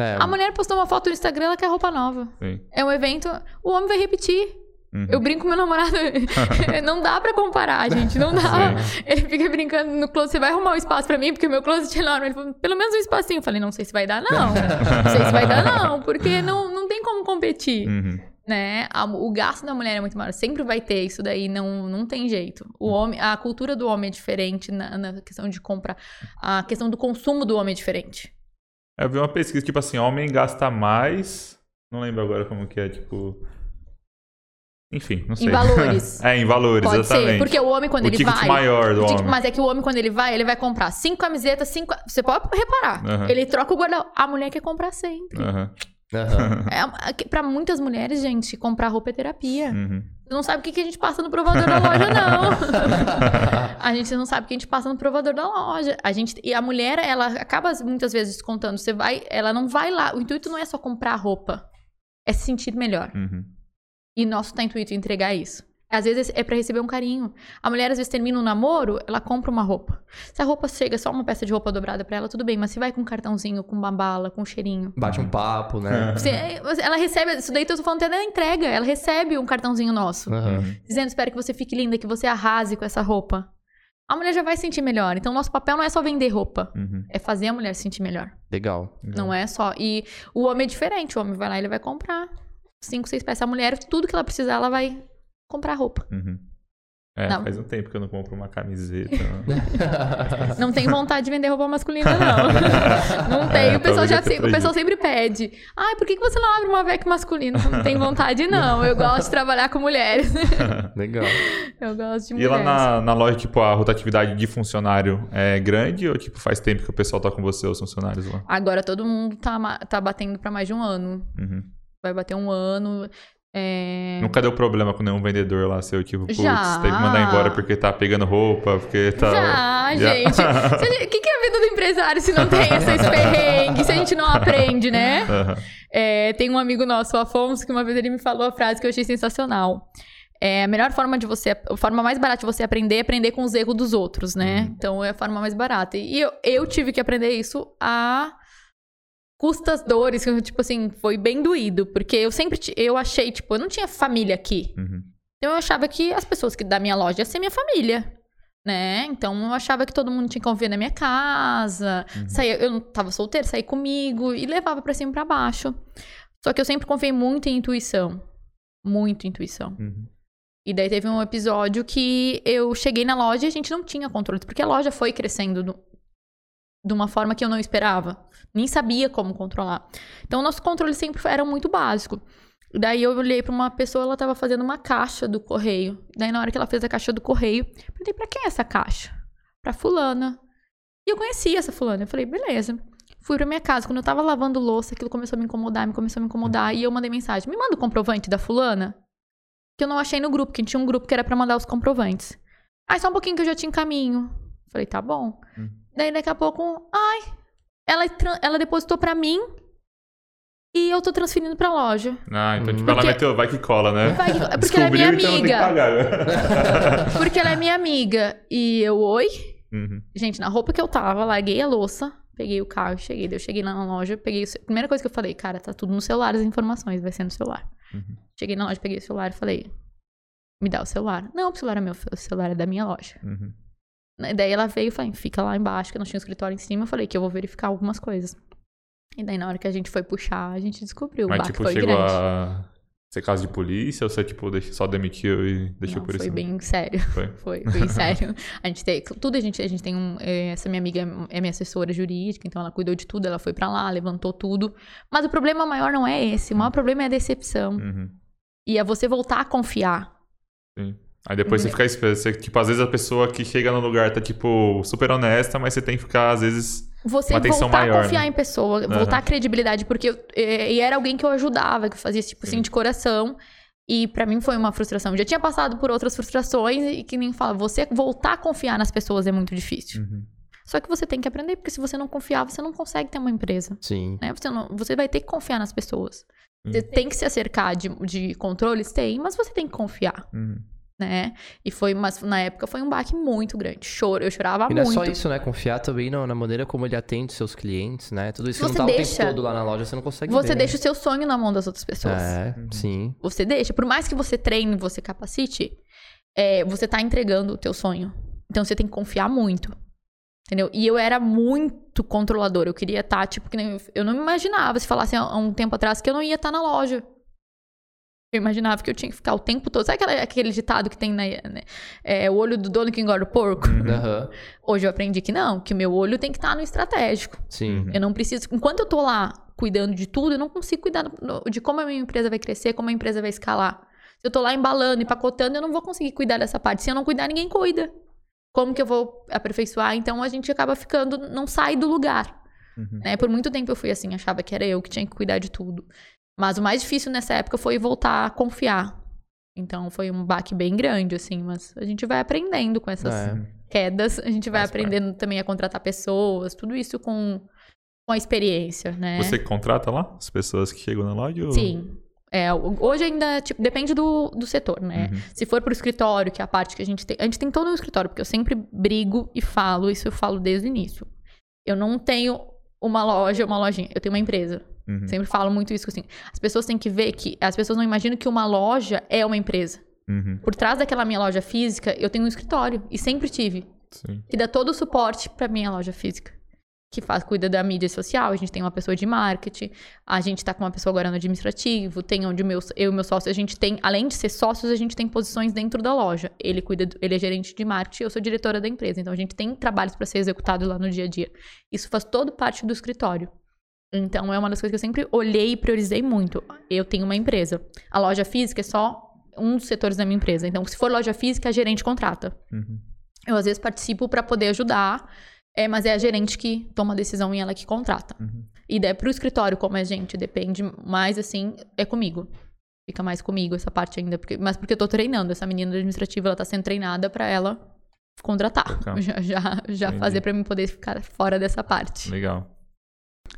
É, A mulher postou uma foto no Instagram, ela quer roupa nova. sim. É um evento, o homem vai repetir. Uhum. Eu brinco com meu namorado. não dá pra comparar, gente. Não dá. Ele fica brincando no closet. Você vai arrumar um espaço pra mim? Porque o meu closet é enorme. Ele falou, pelo menos um espacinho. Eu falei, não sei se vai dar, não. Não sei se vai dar, não. Porque não, não tem como competir. Uhum. Né? O gasto da mulher é muito maior. Sempre vai ter isso daí. Não, não tem jeito. O homem, a cultura do homem é diferente na, na questão de compra. A questão do consumo do homem é diferente. Eu vi uma pesquisa, tipo assim, homem gasta mais. Não lembro agora como que é, tipo. Enfim, não sei. Em valores. é, em valores, Pode exatamente. ser. Porque o homem, quando o ele ticket vai. maior do homem. Mas é que o homem, quando ele vai, ele vai comprar cinco camisetas, cinco. Você pode reparar. Ele troca o guarda A mulher quer comprar sempre. Aham. Aham. É, a- que- pra muitas mulheres, gente, comprar roupa é terapia. Uhum. Você não sabe o que, que a gente passa no provador da loja, não. a gente não sabe o que a gente passa no provador da loja. A gente, e a mulher, ela acaba muitas vezes descontando. Você vai, ela não vai lá. O intuito não é só comprar roupa. É se sentir melhor. Uhum. E nosso tá intuito entregar isso. Às vezes é pra receber um carinho. A mulher às vezes termina um namoro, ela compra uma roupa. Se a roupa chega só uma peça de roupa dobrada pra ela, tudo bem. Mas se vai com um cartãozinho, com uma bala, com um cheirinho. Bate um papo, né? Você- você- ela recebe, isso daí eu tô falando até da entrega. Ela recebe um cartãozinho nosso. Aham. Dizendo, espero que você fique linda, que você arrase com essa roupa. A mulher já vai se sentir melhor. Então, nosso papel não é só vender roupa. Uhum. É fazer a mulher se sentir melhor. Legal. Não é só. E o homem é diferente. O homem vai lá e ele vai comprar cinco, seis peças. A mulher, tudo que ela precisar, ela vai comprar roupa. Uhum. É, Não. faz um tempo que eu não compro uma camiseta. Não tem vontade de vender roupa masculina, não. Não tem. É, o, pessoal já eu se- o pessoal sempre pede. Ai, por que que você não abre uma VEC masculina? Não tem vontade, não. Eu gosto de trabalhar com mulheres. Legal. Eu gosto de e lá mulheres. na, na loja, tipo, a rotatividade de funcionário é grande ou, tipo, faz tempo que o pessoal tá com você, os funcionários lá? Agora todo mundo tá, tá batendo pra mais de um ano. Uhum. Vai bater um ano. É... Nunca deu problema com nenhum vendedor lá seu, tipo, putz, Já. teve que mandar embora porque tá pegando roupa, porque tá... Já, a gente- O que, que é a vida do empresário se não tem essas perrengues? Se a gente não aprende, né? Aham. É, tem um amigo nosso, o Afonso, que uma vez ele me falou a frase que eu achei sensacional. É, a melhor forma de você, a forma mais barata de você aprender é aprender com os erros dos outros, né? Então é a forma mais barata. E eu, eu tive que aprender isso a custas dores, tipo assim, foi bem doído, porque eu sempre eu achei, tipo, eu não tinha família aqui. Uhum. Então eu achava que as pessoas que da minha loja iam ser minha família. Né? Então eu achava que todo mundo tinha que conviver na minha casa. Saía, eu não tava solteira, saía comigo e levava pra cima e pra baixo. Só que eu sempre confiei muito em intuição. Muito intuição. Uhum. E daí teve um episódio que eu cheguei na loja e a gente não tinha controle, porque a loja foi crescendo do- de uma forma que eu não esperava. Nem sabia como controlar. Então, nosso controle sempre era muito básico. Daí eu olhei pra uma pessoa, ela tava fazendo uma caixa do correio. Daí, na hora que ela fez a caixa do correio, perguntei pra quem é essa caixa? Pra fulana. E eu conhecia essa fulana. Eu falei, beleza. Fui pra minha casa. Quando eu tava lavando louça, aquilo começou a me incomodar, me começou a me incomodar. E eu mandei mensagem: me manda o comprovante da fulana? que eu não achei no grupo, que tinha um grupo que era pra mandar os comprovantes. Aí só um pouquinho que eu já te encaminho. Falei, tá bom. Hum. Daí daqui a pouco, ai, ela, ela depositou pra mim e eu tô transferindo pra loja. Ah, então tipo, ela Porque- meteu, vai que cola, né? Vai que- porque ela é minha então amiga. pagar. Porque ela é minha amiga. E eu, oi? Uhum. Gente, na roupa que eu tava, larguei a louça, peguei o carro e cheguei. Eu cheguei lá na loja, peguei o Primeira coisa que eu falei, cara, tá tudo no celular, as informações, vai ser no celular. Uhum. Cheguei na loja, peguei o celular e falei, me dá o celular. Não, o celular é meu, o celular é da minha loja. Uhum. Né, Daí ela veio e falou, fica lá embaixo, que não tinha um escritório em cima. Eu falei que eu vou verificar algumas coisas. E daí, na hora que a gente foi puxar, a gente descobriu. o Mas baque tipo, foi chegou grande. a ser caso de polícia ou você tipo só demitiu e deixou Não, por foi isso? bem sério. Foi. Foi, bem sério. A gente tem, tudo a gente, a gente tem um, é, essa minha amiga é minha assessora jurídica, então ela cuidou de tudo, ela foi pra lá, levantou tudo. Mas o problema maior não é esse, o maior problema é a decepção. Uhum. E é você voltar a confiar. Sim. Aí depois você Uhum. fica esperando. Você, tipo, às vezes a pessoa que chega no lugar tá, tipo, super honesta, mas você tem que ficar, às vezes. Você Uma atenção voltar maior, a confiar né? em pessoa, Aham. voltar a credibilidade, porque eu, e era alguém que eu ajudava, que eu fazia tipo assim Sim. de coração. E pra mim foi uma frustração. Eu já tinha passado por outras frustrações e que nem fala, você voltar a confiar nas pessoas é muito difícil. Uhum. Só que você tem que aprender, porque se você não confiar, você não consegue ter uma empresa. Sim. né? Você, não- você vai ter que confiar nas pessoas. Sim. Você tem que se acercar de, de controles? Tem, mas você tem que confiar, Uhum. Né? E foi, mas na época foi um baque muito grande. Choro, eu chorava E não é muito. só isso, né? Confiar também no- na maneira como ele atende seus clientes, né? Tudo isso que Você não tá o deixa- tempo todo lá na loja, você não consegue Você ver, né? deixa o seu sonho na mão das outras pessoas. É, Uhum. sim. Você deixa. Por mais que você treine, você capacite, é, você tá entregando o teu sonho. Então você tem que confiar muito. Entendeu? E eu era muito controladora. Eu queria estar, tipo, que nem. Eu não imaginava, se falasse há há um tempo atrás, que eu não ia estar na loja. Eu imaginava que eu tinha que ficar o tempo todo. Sabe aquela- aquele ditado que tem na. né? É, o olho do dono que engorda o porco? Uhum. Hoje eu aprendi que não, que o meu olho tem que estar no estratégico. Sim. Uhum. Eu não preciso. Enquanto eu tô lá cuidando de tudo, eu não consigo cuidar no- de como a minha empresa vai crescer, como a empresa vai escalar. Se eu tô lá embalando, empacotando, eu não vou conseguir cuidar dessa parte. Se eu não cuidar, ninguém cuida. Como que eu vou aperfeiçoar? Então a gente acaba ficando, não sai do lugar. Uhum. Né? Por muito tempo eu fui assim, achava que era eu que tinha que cuidar de tudo. Mas o mais difícil nessa época foi voltar a confiar. Então foi um baque bem grande, assim, mas a gente vai aprendendo com essas É. quedas, a gente vai parte. aprendendo também a contratar pessoas, tudo isso com, com a experiência, né? Você contrata lá as pessoas que chegam na loja? Ou... Sim. É, o- hoje ainda, tipo, depende do, do setor, né? Uhum. Se for pro escritório, que é a parte que a gente tem. A gente tem todo um escritório, porque eu sempre brigo e falo, isso eu falo desde o início. Eu não tenho uma loja, uma lojinha, eu tenho uma empresa. Uhum. Sempre falo muito isso, assim. As pessoas têm que ver que. As pessoas não imaginam que uma loja é uma empresa. Uhum. Por trás daquela minha loja física, eu tenho um escritório. E sempre tive. Sim. Que dá todo o suporte pra minha loja física. Que faz, cuida da mídia social, a gente tem uma pessoa de marketing, a gente tá com uma pessoa agora no administrativo, tem onde meu, eu e meu sócio, a gente tem, além de ser sócios, a gente tem posições dentro da loja. Ele cuida, do- ele é gerente de marketing, eu sou diretora da empresa. Então a gente tem trabalhos para ser executados lá no dia a dia. Isso faz todo parte do escritório. Então é uma das coisas que eu sempre olhei e priorizei muito. Eu tenho uma empresa. A loja física é só um dos setores da minha empresa. Então, se for loja física, a gerente contrata. Uhum. Eu, às vezes, participo para poder ajudar, é, mas é a gerente que toma a decisão e ela que contrata. Uhum. E daí, pro escritório, como é gente, depende mais, assim, é comigo. Fica mais comigo essa parte ainda. Porque, mas porque eu tô treinando. Essa menina administrativa, ela tá sendo treinada para ela contratar. Já, já, já fazer para mim poder ficar fora dessa parte. Legal.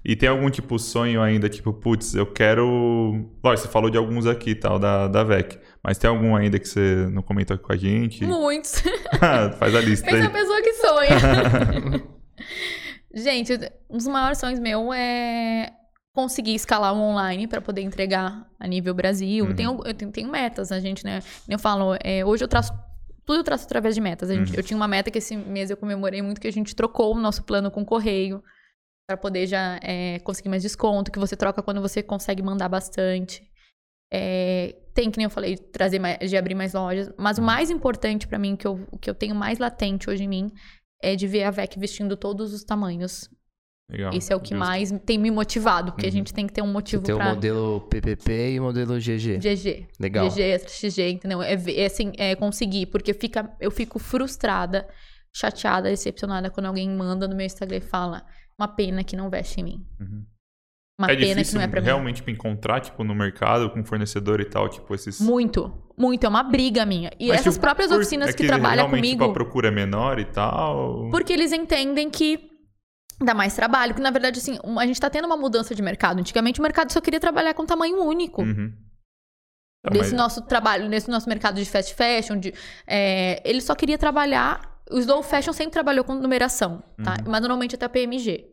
E tem algum tipo sonho ainda, tipo, putz, eu quero. Lógico, você falou de alguns aqui tal, da, da VEC. Mas tem algum ainda que você não comentou aqui com a gente? Muitos. Faz a lista Pensa aí. a pessoa que sonha. Gente, um dos maiores sonhos meu é conseguir escalar o online para poder entregar a nível Brasil. Uhum. Tenho, eu tenho, tenho metas, a gente, né? Eu falo, é, hoje eu traço. Tudo eu traço através de metas. A gente- Uhum. Eu tinha uma meta que esse mês eu comemorei muito, que a gente trocou o nosso plano com o correio. Para poder já é, conseguir mais desconto, que você troca quando você consegue mandar bastante. É, tem, que nem eu falei, trazer mais, de abrir mais lojas. Mas o mais importante para mim, que eu, o que eu tenho mais latente hoje em mim, é de ver a VEC vestindo todos os tamanhos. Legal. Esse é o que Justo. mais tem me motivado, porque a Uhum. gente tem que ter um motivo Tem o modelo PPP e o modelo GG. GG. Legal. GG, extra XG, entendeu? É, é assim, é conseguir, porque fica, eu fico frustrada, chateada, decepcionada quando alguém manda no meu Instagram e fala uma pena que não veste em mim. Uhum. Uma é pena que não é pra mim. realmente pra encontrar, tipo, no mercado, com fornecedor e tal, tipo, esses... Muito, muito. É uma briga minha. E Mas, essas tipo, próprias por- oficinas é que, trabalham realmente, comigo. Tipo, a procura é menor e tal... Porque eles entendem que dá mais trabalho. Que, na verdade, assim, a gente tá tendo uma mudança de mercado. Antigamente, o mercado só queria trabalhar com tamanho único. Uhum. Tá, Nesse mas- nosso trabalho, nesse nosso mercado de fast fashion, de, é, ele só queria trabalhar. O slow fashion sempre trabalhou com numeração, tá? Uhum. Mas normalmente até PMG.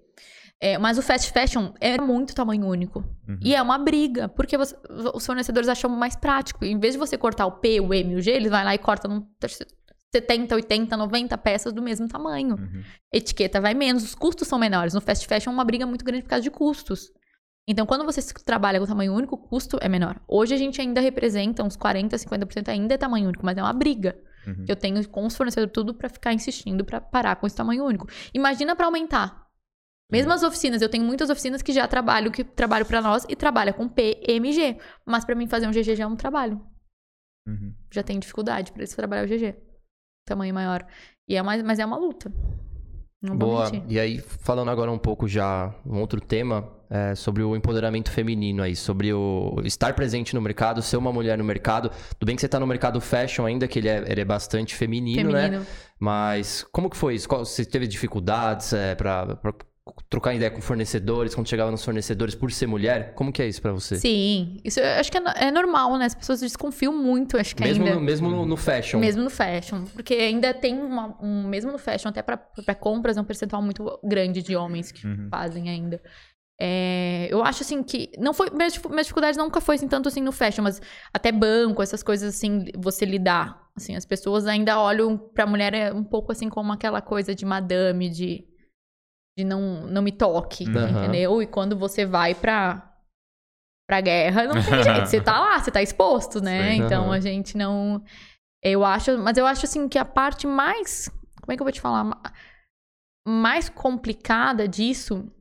É, mas o fast fashion é muito tamanho único. Uhum. E é uma briga, porque você- os fornecedores acham mais prático. Em vez de você cortar o P, o M e o G, eles vão lá e cortam num 70, 80, 90 peças do mesmo tamanho. Uhum. Etiqueta vai menos, os custos são menores. No fast fashion é uma briga muito grande por causa de custos. Então, quando você trabalha com tamanho único, o custo é menor. Hoje a gente ainda representa uns 40, 50% ainda é tamanho único, mas é uma briga. Uhum. Eu tenho com os fornecedores tudo pra ficar insistindo pra parar com esse tamanho único. Imagina pra aumentar. Mesmo as oficinas, eu tenho muitas oficinas que já trabalham, que trabalham pra nós e trabalham com P, M, G. Mas pra mim fazer um GG já é um trabalho. Uhum. Já tem dificuldade pra eles trabalhar o GG. Tamanho maior. E é mais, mas é uma luta. Não Boa. E aí, falando agora um pouco já, um outro tema, é, sobre o empoderamento feminino aí, sobre o estar presente no mercado, ser uma mulher no mercado. Tudo bem que você tá no mercado fashion ainda, que ele é, ele é bastante feminino, né? Feminino. Mas como que foi isso? Qual- você teve dificuldades é, pra trocar ideia com fornecedores, quando chegava nos fornecedores por ser mulher? Como que é isso pra você? Sim. Isso eu acho que é, é normal, né? As pessoas desconfiam muito, acho que mesmo ainda. no, mesmo no, no fashion. Mesmo no fashion. Porque ainda tem uma, um. Mesmo no fashion, até pra, pra compras, é um percentual muito grande de homens que Uhum. fazem ainda. É, eu acho assim que. Não foi. Minhas, minhas dificuldades nunca foi assim, tanto assim no fashion, mas até banco, essas coisas assim, você lidar. Assim, as pessoas ainda olham pra mulher é, um pouco assim como aquela coisa de madame, de. De não, não me toque, Aham. entendeu? E quando você vai pra. Pra guerra, não tem jeito. Você tá lá, você tá exposto, né? Sim. Então Aham. a gente não. Eu acho. Mas eu acho assim que a parte mais. Como é que eu vou te falar? Ma- Mais complicada disso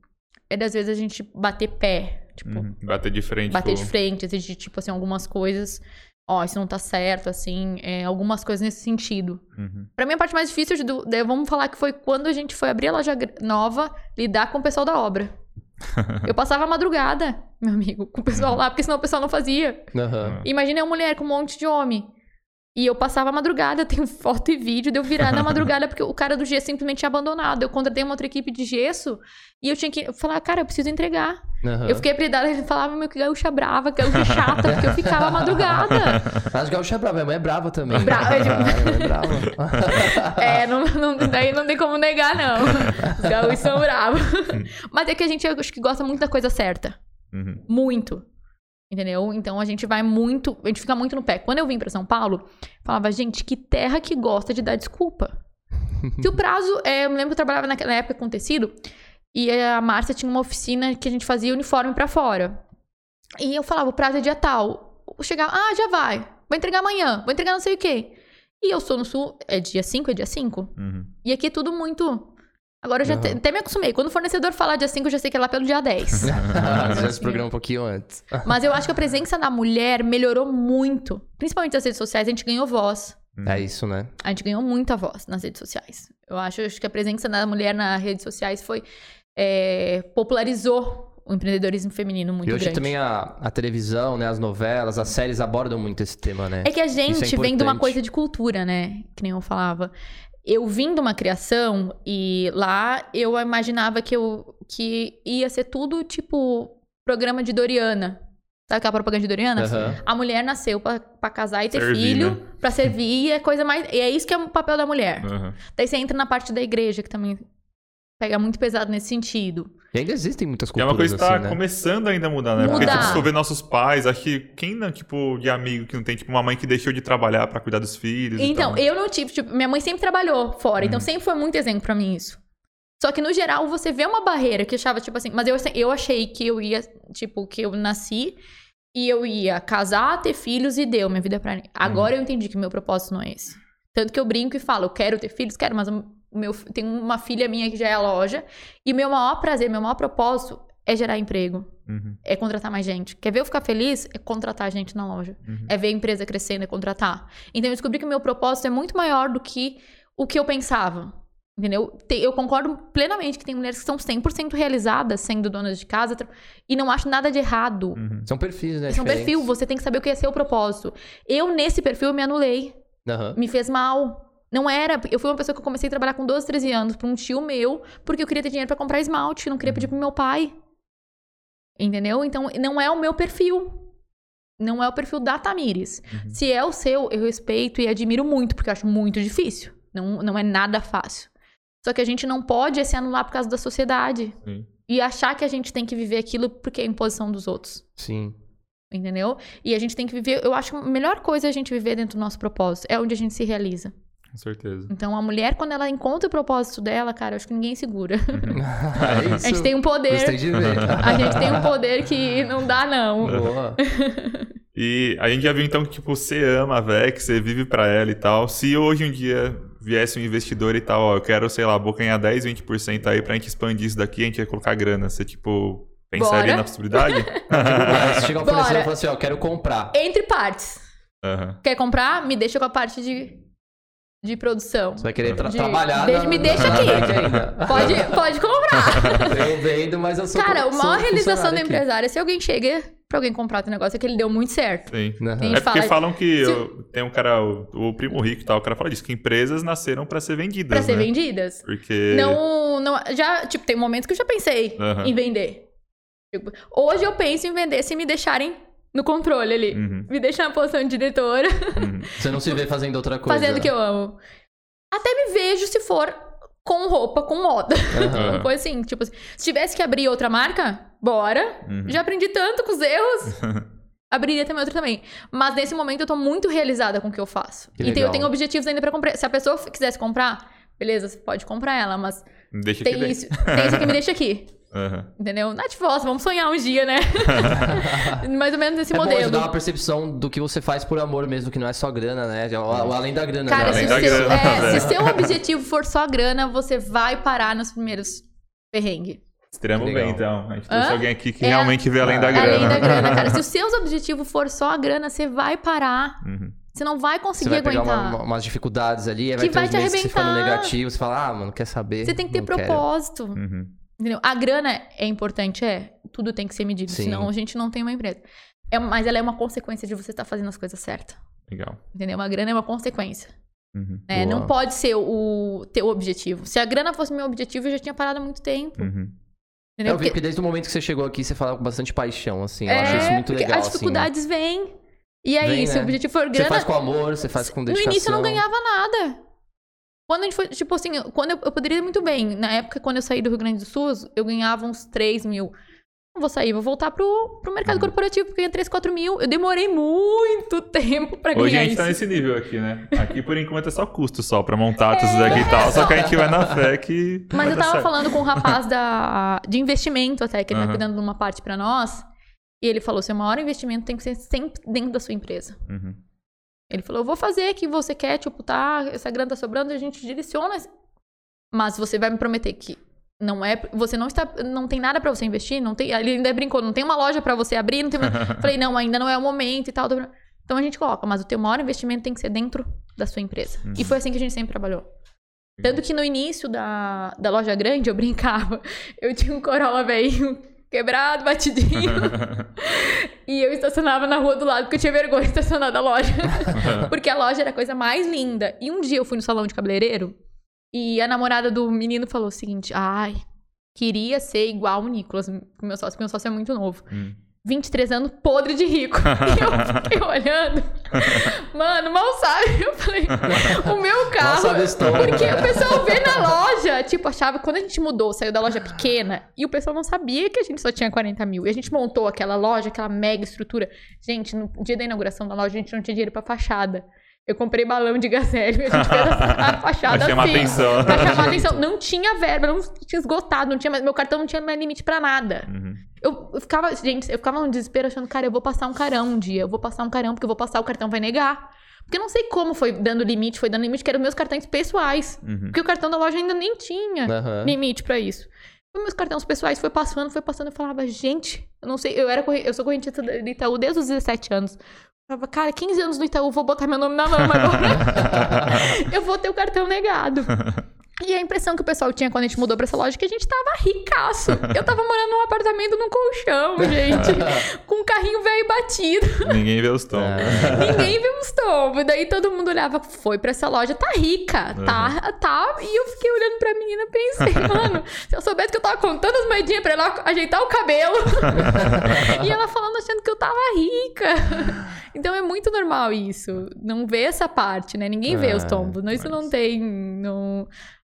é das vezes a gente bater pé. Tipo, Uhum. Bater de frente. bater com- de frente, exigir, tipo assim, algumas coisas. Ó, isso não tá certo, assim, é, algumas coisas nesse sentido. Uhum. Pra mim, a parte mais difícil, de, de- vamos falar que foi quando a gente foi abrir a loja nova, lidar com o pessoal da obra. Eu passava a madrugada, meu amigo, com o pessoal lá, porque senão o pessoal não fazia. Aham. Imagina uma mulher com um monte de homem. E eu passava a madrugada, eu tenho foto e vídeo de eu virar na madrugada, porque o cara do gesso simplesmente tinha abandonado. Eu contratei uma outra equipe de gesso e eu tinha que falar, cara, eu preciso entregar. aham. Eu fiquei apredada, ele falava, meu, que gaúcha brava, que gaúcha chata, porque eu ficava a madrugada. Mas gaúcha é brava, minha mãe é brava também. Brava, é tipo- é brava. É, não, não, daí não tem como negar, não. Os gaúchos são bravos. Mas é que a gente, acho que gosta muito da coisa certa. Uhum. Muito. Entendeu? Então a gente vai muito. A gente fica muito no pé. Quando eu vim pra São Paulo, falava, gente, que terra que gosta de dar desculpa. Se o prazo. é, eu me lembro que eu trabalhava naquela época com tecido. E a Márcia tinha uma oficina que a gente fazia uniforme pra fora. E eu falava, o prazo é dia tal. Eu chegava, ah, já vai. Vou entregar amanhã. Vou entregar não sei o quê. E eu sou no sul, é dia 5, é dia 5. Uhum. E aqui é tudo muito. Agora eu já te- Aham. até me acostumei. Quando o fornecedor falar dia 5, eu já sei que é lá pelo dia 10. Você já se programa um pouquinho antes. Mas eu acho que a presença da mulher melhorou muito. Principalmente nas redes sociais, a gente ganhou voz. É isso, né? A gente ganhou muita voz nas redes sociais. Eu acho, acho que a presença da mulher nas redes sociais foi. é, popularizou o empreendedorismo feminino muito e hoje grande. também a, a televisão, né, as novelas, as séries abordam muito esse tema, né? É que a é gente vem de uma coisa de cultura, né? Que nem eu falava. Eu vim de uma criação e lá eu imaginava que, eu, que ia ser tudo tipo programa de Doriana. Sabe aquela propaganda de Doriana? Aham. A mulher nasceu pra, pra casar e ter Servir, filho, né? pra servir, e é coisa mais. E é isso que é o papel da mulher. Uhum. Daí você entra na parte da igreja, que também pega muito pesado nesse sentido. E ainda existem muitas Que é uma coisa que tá assim, né? começando ainda a mudar, né? Porque, Mudar. tipo, se for ver nossos pais, acho que quem, não, tipo, de amigo que não tem, tipo, uma mãe que deixou de trabalhar pra cuidar dos filhos Então, tal. eu não tive, tipo, minha mãe sempre trabalhou fora, então sempre foi muito exemplo pra mim isso. Só que no geral você vê uma barreira que eu achava, tipo assim, mas eu, eu achei que eu ia, tipo, que eu nasci e eu ia casar, ter filhos e deu minha vida pra mim. Agora eu entendi que meu propósito não é esse. Tanto que eu brinco e falo, eu quero ter filhos, quero, mas meu, tem uma filha minha que já é a loja, e meu maior prazer, meu maior propósito é gerar emprego. Uhum. É contratar mais gente. Quer ver eu ficar feliz? É contratar gente na loja. Uhum. É ver a empresa crescendo, é contratar. Então eu descobri que o meu propósito é muito maior do que o que eu pensava. Entendeu? Eu concordo plenamente que tem mulheres que são 100% realizadas sendo donas de casa e não acho nada de errado. Uhum. São perfis, né? É um diferentes. perfil, você tem que saber o que é seu propósito. Eu, nesse perfil, eu me anulei. Me fez mal. Não era. Eu fui uma pessoa que eu comecei a trabalhar com 12, 13 anos pra um tio meu, porque eu queria ter dinheiro pra comprar esmalte, não queria pedir pro meu pai. Entendeu? Então, não é o meu perfil. Não é o perfil da Tamires. Uhum. Se é o seu, eu respeito e admiro muito, porque eu acho muito difícil. Não, não é nada fácil. Só que a gente não pode se anular por causa da sociedade. Sim. E achar que a gente tem que viver aquilo porque é imposição dos outros. Sim. Entendeu? E a gente tem que viver. Eu acho que a melhor coisa é a gente viver dentro do nosso propósito. É onde a gente se realiza. Com certeza. Então, a mulher, quando ela encontra o propósito dela, cara, eu acho que ninguém segura. é isso. A gente tem um poder. Gostei de ver. A gente tem um poder que não dá, não. Boa. E a gente já viu então que tipo, você ama a VEC, você vive pra ela e tal. Se hoje um dia viesse um investidor e tal, ó, eu quero, sei lá, abocanhar 10, 20% aí pra gente expandir isso daqui, a gente vai colocar grana. Você, tipo, pensaria Bora. na possibilidade? Se chegar um Bora. fornecedor e falar assim, ó, quero comprar. Entre partes. Aham. Quer comprar? Me deixa com a parte de, de produção. Você vai querer tra- De- trabalhar deixa- na- me deixa aqui. Pode, pode comprar. Eu vendo, mas eu sou Cara, a maior realização do empresário é se alguém chega pra alguém comprar teu negócio, é que ele deu muito certo. Sim. Tem- É porque fala- falam que Se- eu- tem um cara, o, o primo rico e tal, o cara fala disso, que empresas nasceram pra ser vendidas, Pra ser né? vendidas. Porque... Não, não. Já, tipo, tem momentos que eu já pensei Aham. em vender. Tipo, hoje eu penso em vender se me deixarem no controle ali. Uhum, Me deixar na posição de diretora, uhum. Você não se vê fazendo outra coisa. fazendo o que eu amo. Até me vejo se for com roupa, com moda. Uma coisa assim, tipo, se tivesse que abrir outra marca, bora. Uhum. Já aprendi tanto com os erros. Abriria também outra também. Mas nesse momento eu tô muito realizada com o que eu faço. Que legal. eu tenho objetivos ainda pra comprar. Se a pessoa quisesse comprar, beleza, você pode comprar ela, mas Deixa que tem isso, tem isso aqui, me deixa aqui. Aham. Entendeu? Nath Voss, vamos sonhar um dia, né? Mais ou menos nesse É bom modelo. ajudar uma percepção do que você faz por amor mesmo, que não é só grana, né? O, o além da grana. Cara, né? se o, da seu, grana, é, velho. se seu objetivo for só grana, você vai parar nos primeiros perrengues. Extremo bem, então. A gente Hã? trouxe alguém aqui que É. realmente vê além da Ah, grana. Além da grana, cara. Se os seus objetivos for só a grana, você vai parar. Uhum. Você não vai Você conseguir vai pegar aguentar. uma- uma- umas dificuldades ali, vai Que ter vai uns te meses que você fica no arrebentar. negativo, você fala, ah, mano, quer saber? Você tem que ter propósito. Uhum. Entendeu? A grana é importante, é. Tudo tem que ser medido, Sim. senão a gente não tem uma empresa. É, mas ela é uma consequência de você estar fazendo as coisas certas. Legal. Entendeu? A grana é uma consequência. Uhum. né? Boa. Não pode ser o teu objetivo. Se a grana fosse meu objetivo, eu já tinha parado há muito tempo. Uhum. Entendeu? Eu vi Porque- que desde o momento que você chegou aqui, você fala com bastante paixão, assim. Eu é, acho isso muito legal, as assim. dificuldades vêm. E aí, Vem, se né? o objetivo for Você grana. faz com amor, você faz com No dedicação. início eu não ganhava nada. Quando a gente foi, tipo assim, quando eu, eu poderia ir muito bem. Na época, quando eu saí do Rio Grande do Sul, eu ganhava uns 3 mil. Não vou sair, vou voltar pro, pro mercado Uhum. corporativo, porque eu ganhei 3, 4 mil. Eu demorei muito tempo pra Hoje ganhar a gente isso. tá nesse nível aqui, né? Aqui por enquanto é só custo só pra montar tudo isso daqui e tal. Só que a gente vai na fé que. Mas eu tava certo. falando com um rapaz da, de investimento até, que ele tá Aham. cuidando de uma parte pra nós. E ele falou: seu maior investimento tem que ser sempre dentro da sua empresa. Uhum. Ele falou: eu vou fazer o que você quer, tipo, tá, essa grana tá sobrando, a gente direciona. Mas você vai me prometer que não é. Você não está. Não tem nada pra você investir, não tem. Ele ainda brincou, não tem uma loja pra você abrir, não tem. Falei, não, ainda não é o momento e tal. Então a gente coloca, mas o teu maior investimento tem que ser dentro da sua empresa. Uhum. E foi assim que a gente sempre trabalhou. Tanto que no início da, da loja grande eu brincava. Eu tinha um Corolla velho quebrado, batidinho. e eu estacionava na rua do lado porque eu tinha vergonha de estacionar da loja. porque a loja era a coisa mais linda. E um dia eu fui no salão de cabeleireiro e a namorada do menino falou o seguinte: ai, queria ser igual o Nicolas, meu sócio, porque meu sócio é muito novo. Hum. 23 anos, podre de rico. e eu fiquei olhando. Mano, mal sabe. Eu falei, o meu carro. Porque o pessoal vê na loja, tipo, achava. Quando a gente mudou, saiu da loja pequena, e o pessoal não sabia que a gente só tinha 40 mil. E a gente montou aquela loja, aquela mega estrutura. Gente, no dia da inauguração da loja, a gente não tinha dinheiro pra fachada. Eu comprei balão de gazélio e a gente fez a, a fachada Pra chamar assim. atenção. Pra chamar atenção. Não tinha verba, não tinha esgotado, não tinha mais, meu cartão não tinha mais limite pra nada. Uhum. Eu, eu ficava, gente, eu ficava num desespero achando, cara, eu vou passar um carão um dia, eu vou passar um carão, porque eu vou passar, o cartão vai negar. Porque eu não sei como foi dando limite, foi dando limite, que eram meus cartões pessoais. Uhum. Porque o cartão da loja ainda nem tinha Aham. limite pra isso. E meus cartões pessoais foi passando, foi passando, eu falava, gente, eu não sei, eu era eu sou correntista do Itaú desde os 17 anos. Eu falava, cara, 15 anos no Itaú, vou botar meu nome na mão agora. eu vou ter o cartão negado. E a impressão que o pessoal tinha quando a gente mudou pra essa loja é que a gente tava ricaço. Eu tava morando num apartamento num colchão, gente. com um carrinho velho batido. Ninguém vê os tombos. Ninguém viu os tombos. Daí todo mundo olhava, foi pra essa loja, tá rica, tá, tá. E eu fiquei olhando pra menina e pensei, mano, se eu soubesse que eu tava contando as moedinhas pra ela ajeitar o cabelo. e ela falando achando que eu tava rica. Então é muito normal isso. Não vê essa parte, né? Ninguém vê os É, tombos. Não, Isso não tem. Não,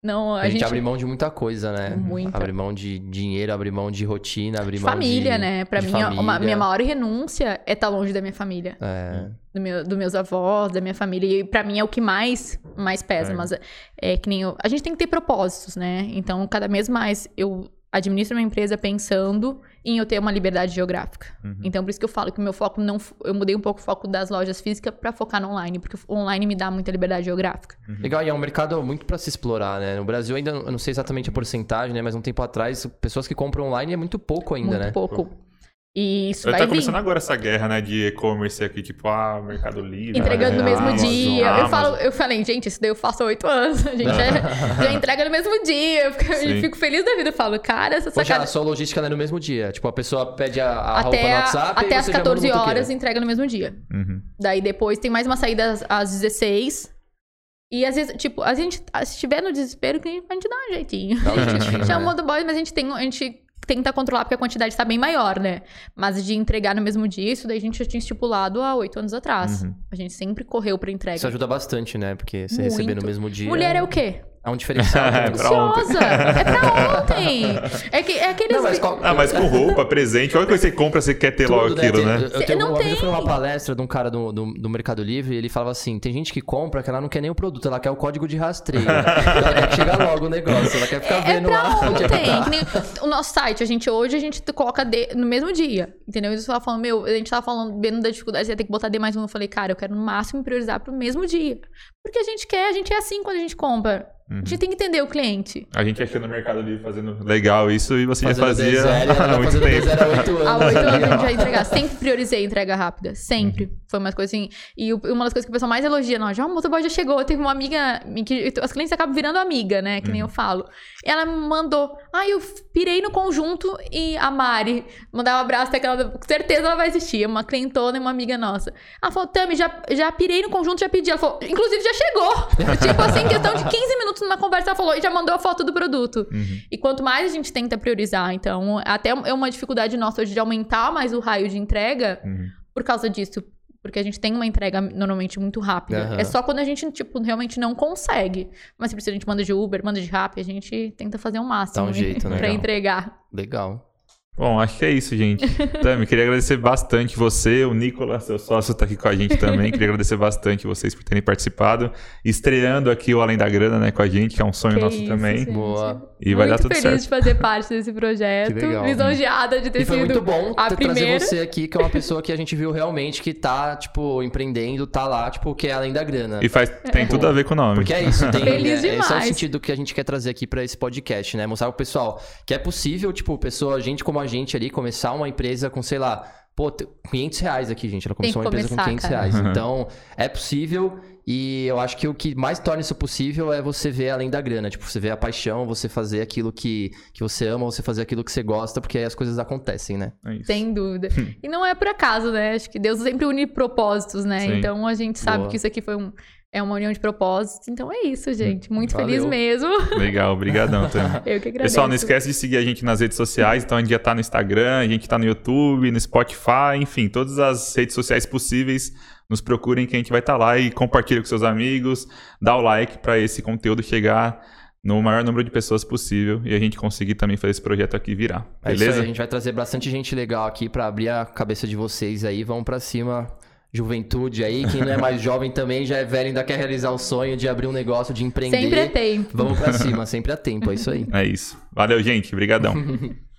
não, A, gente, abre mão de muita coisa, né? Muita. Abre mão de dinheiro, abre mão de rotina, abre de mão família, de... né? Pra de mim, a- uma- família. minha maior renúncia é estar longe da minha família. É. Do meu, dos meus avós, da minha família. E pra mim é o que mais, mais pesa. É. Mas é, é que nem eu, A gente tem que ter propósitos, né? Então, cada vez mais eu administro minha empresa pensando em eu ter uma liberdade geográfica. Uhum. Então, por isso que eu falo que o meu foco não. Eu mudei um pouco o foco das lojas físicas pra focar no online, porque o online me dá muita liberdade geográfica. Legal, e é um mercado muito pra se explorar, né? No Brasil ainda, eu não sei exatamente a porcentagem, né? Mas um tempo atrás, pessoas que compram online é muito pouco ainda, muito né? pouco. E isso Tá vai vir. começando agora essa guerra, né, de e-commerce aqui, tipo, ah, Mercado Livre. Entregando no ah, mesmo Amazon, dia. Eu, Amazon. falo, eu falei, gente, isso daí eu faço há oito anos. A gente já, já entrega no mesmo dia. Eu fico, eu fico feliz da vida. Eu falo, cara, essa Poxa, a sacada. sua logística ela é no mesmo dia. Tipo, a pessoa pede a, a roupa no Até, WhatsApp até manda 14 no motoqueiro. horas entrega no mesmo dia. Uhum. Daí depois tem mais uma saída às, às 16. E às vezes, tipo, a gente, se estiver no desespero, a gente- dá um jeitinho. Dá um A gente jeitinho, chama né? o motoboy, mas a gente tem. A gente tenta controlar porque a quantidade está bem maior, né? Mas de entregar no mesmo dia, isso daí a gente já tinha estipulado há oito anos atrás. Uhum. A gente sempre correu pra entrega. Isso ajuda bastante, né? Porque você Muito. receber no mesmo dia. Mulher é o quê? É um diferencial. É, pra ontem. É pra ontem! É, que, é aqueles. Não, mas qual- Ah, mas com roupa, presente, qualquer coisa que você compra, você quer ter logo Tudo, aquilo, Tem- né? Eu, eu Cê- tenho não uma fui tem. numa palestra de um cara do, do, do Mercado Livre e ele falava assim: tem gente que compra que ela não quer nem o produto, ela quer o código de rastreio. ela quer que chegar logo o negócio, ela quer ficar É vendo pra lá é ontem. tá. o nosso site, a gente hoje, a gente coloca D no mesmo dia. Entendeu? Eles estavam falando, meu, a gente tava falando, vendo da dificuldade, você ia ter que botar D mais um. Eu falei, cara, eu quero no máximo priorizar pro mesmo dia. Porque a gente quer, a gente é assim quando a gente compra. A gente tem que entender o cliente. A gente achou no Mercado Livre fazendo legal isso e você já Fazendo fazia D0, ela há muito tempo. D0 há 8 anos. Há oito anos a gente já entregar. Sempre priorizei entrega rápida. Sempre. Foi uma coisa assim. E uma das coisas que o pessoal mais elogia, nós, já o motoboy já chegou. Teve uma amiga. Que, as clientes acabam virando amiga, né? Que nem eu falo. Ela me mandou. Ah, eu pirei no conjunto e a Mari. Mandar um abraço até que ela. Com certeza ela vai assistir. Uma clientona e uma amiga nossa. Ela falou, Tami, já, já pirei no conjunto, já pedi. Ela falou, inclusive já chegou. tipo assim, em questão de 15 minutos numa conversa, ela falou e já mandou a foto do produto. Uhum. E quanto mais a gente tenta priorizar, então, até é uma dificuldade nossa hoje de aumentar mais o raio de entrega Uhum. por causa disso. Porque a gente tem uma entrega normalmente muito rápida. Aham. É só quando a gente, tipo, realmente não consegue. Mas se precisa, a gente manda de Uber, manda de Rap, a gente tenta fazer o máximo Dá um jeito, né? pra Legal. entregar. Legal. Bom, acho que é isso, gente. Tami, queria agradecer bastante você, o Nicolas, seu sócio, tá aqui com a gente também. Queria agradecer bastante vocês por terem participado. Estreando aqui o Além da Grana, né, com a gente, que é um sonho Que nosso isso, também. gente. Boa. E vai dar muito tudo feliz certo. de fazer parte desse projeto. Que legal. Lisonjeada de ter E foi sido muito bom a ter- primeira. trazer você aqui, que é uma pessoa que a gente viu realmente que tá, tipo, empreendendo, tá lá, tipo, que é além da grana. E faz, tem tudo a ver com o nome. Porque é isso, tem, Feliz é, esse é o demais. sentido que a gente quer trazer aqui pra esse podcast, né? Mostrar pro pessoal que é possível, tipo, pessoa, gente como a gente ali, começar uma empresa com, sei lá, pô, t- 500 reais aqui, gente. Ela começou uma empresa com começar, 500 cara. reais. Então, é possível e eu acho que o que mais torna isso possível é você ver além da grana. Tipo, você ver a paixão, você fazer aquilo que, que você ama, você fazer aquilo que você gosta, porque aí as coisas acontecem, né? É. Sem dúvida. E não é por acaso, né? Acho que Deus sempre une propósitos, né? Sim. Então a gente sabe Boa. que isso aqui foi um, é uma união de propósitos. Então é isso, gente. Muito Valeu. feliz mesmo. Legal, obrigadão, Tami. Eu que agradeço. Pessoal, não esquece de seguir a gente nas redes sociais. Então, a gente já tá no Instagram, a gente tá no YouTube, no Spotify, enfim, todas as redes sociais possíveis. Nos procurem que a gente vai estar lá e compartilha com seus amigos. Dá o like para esse conteúdo chegar no maior número de pessoas possível e a gente conseguir também fazer esse projeto aqui virar. É isso aí, Beleza? a gente vai trazer bastante gente legal aqui pra abrir a cabeça de vocês aí. Vamos pra cima. Juventude aí, quem não é mais jovem também já é velho, ainda quer realizar o sonho de abrir um negócio, de empreender. Sempre é tempo. Vamos pra cima, sempre a tempo, é isso aí. É isso. Valeu, gente. Obrigadão.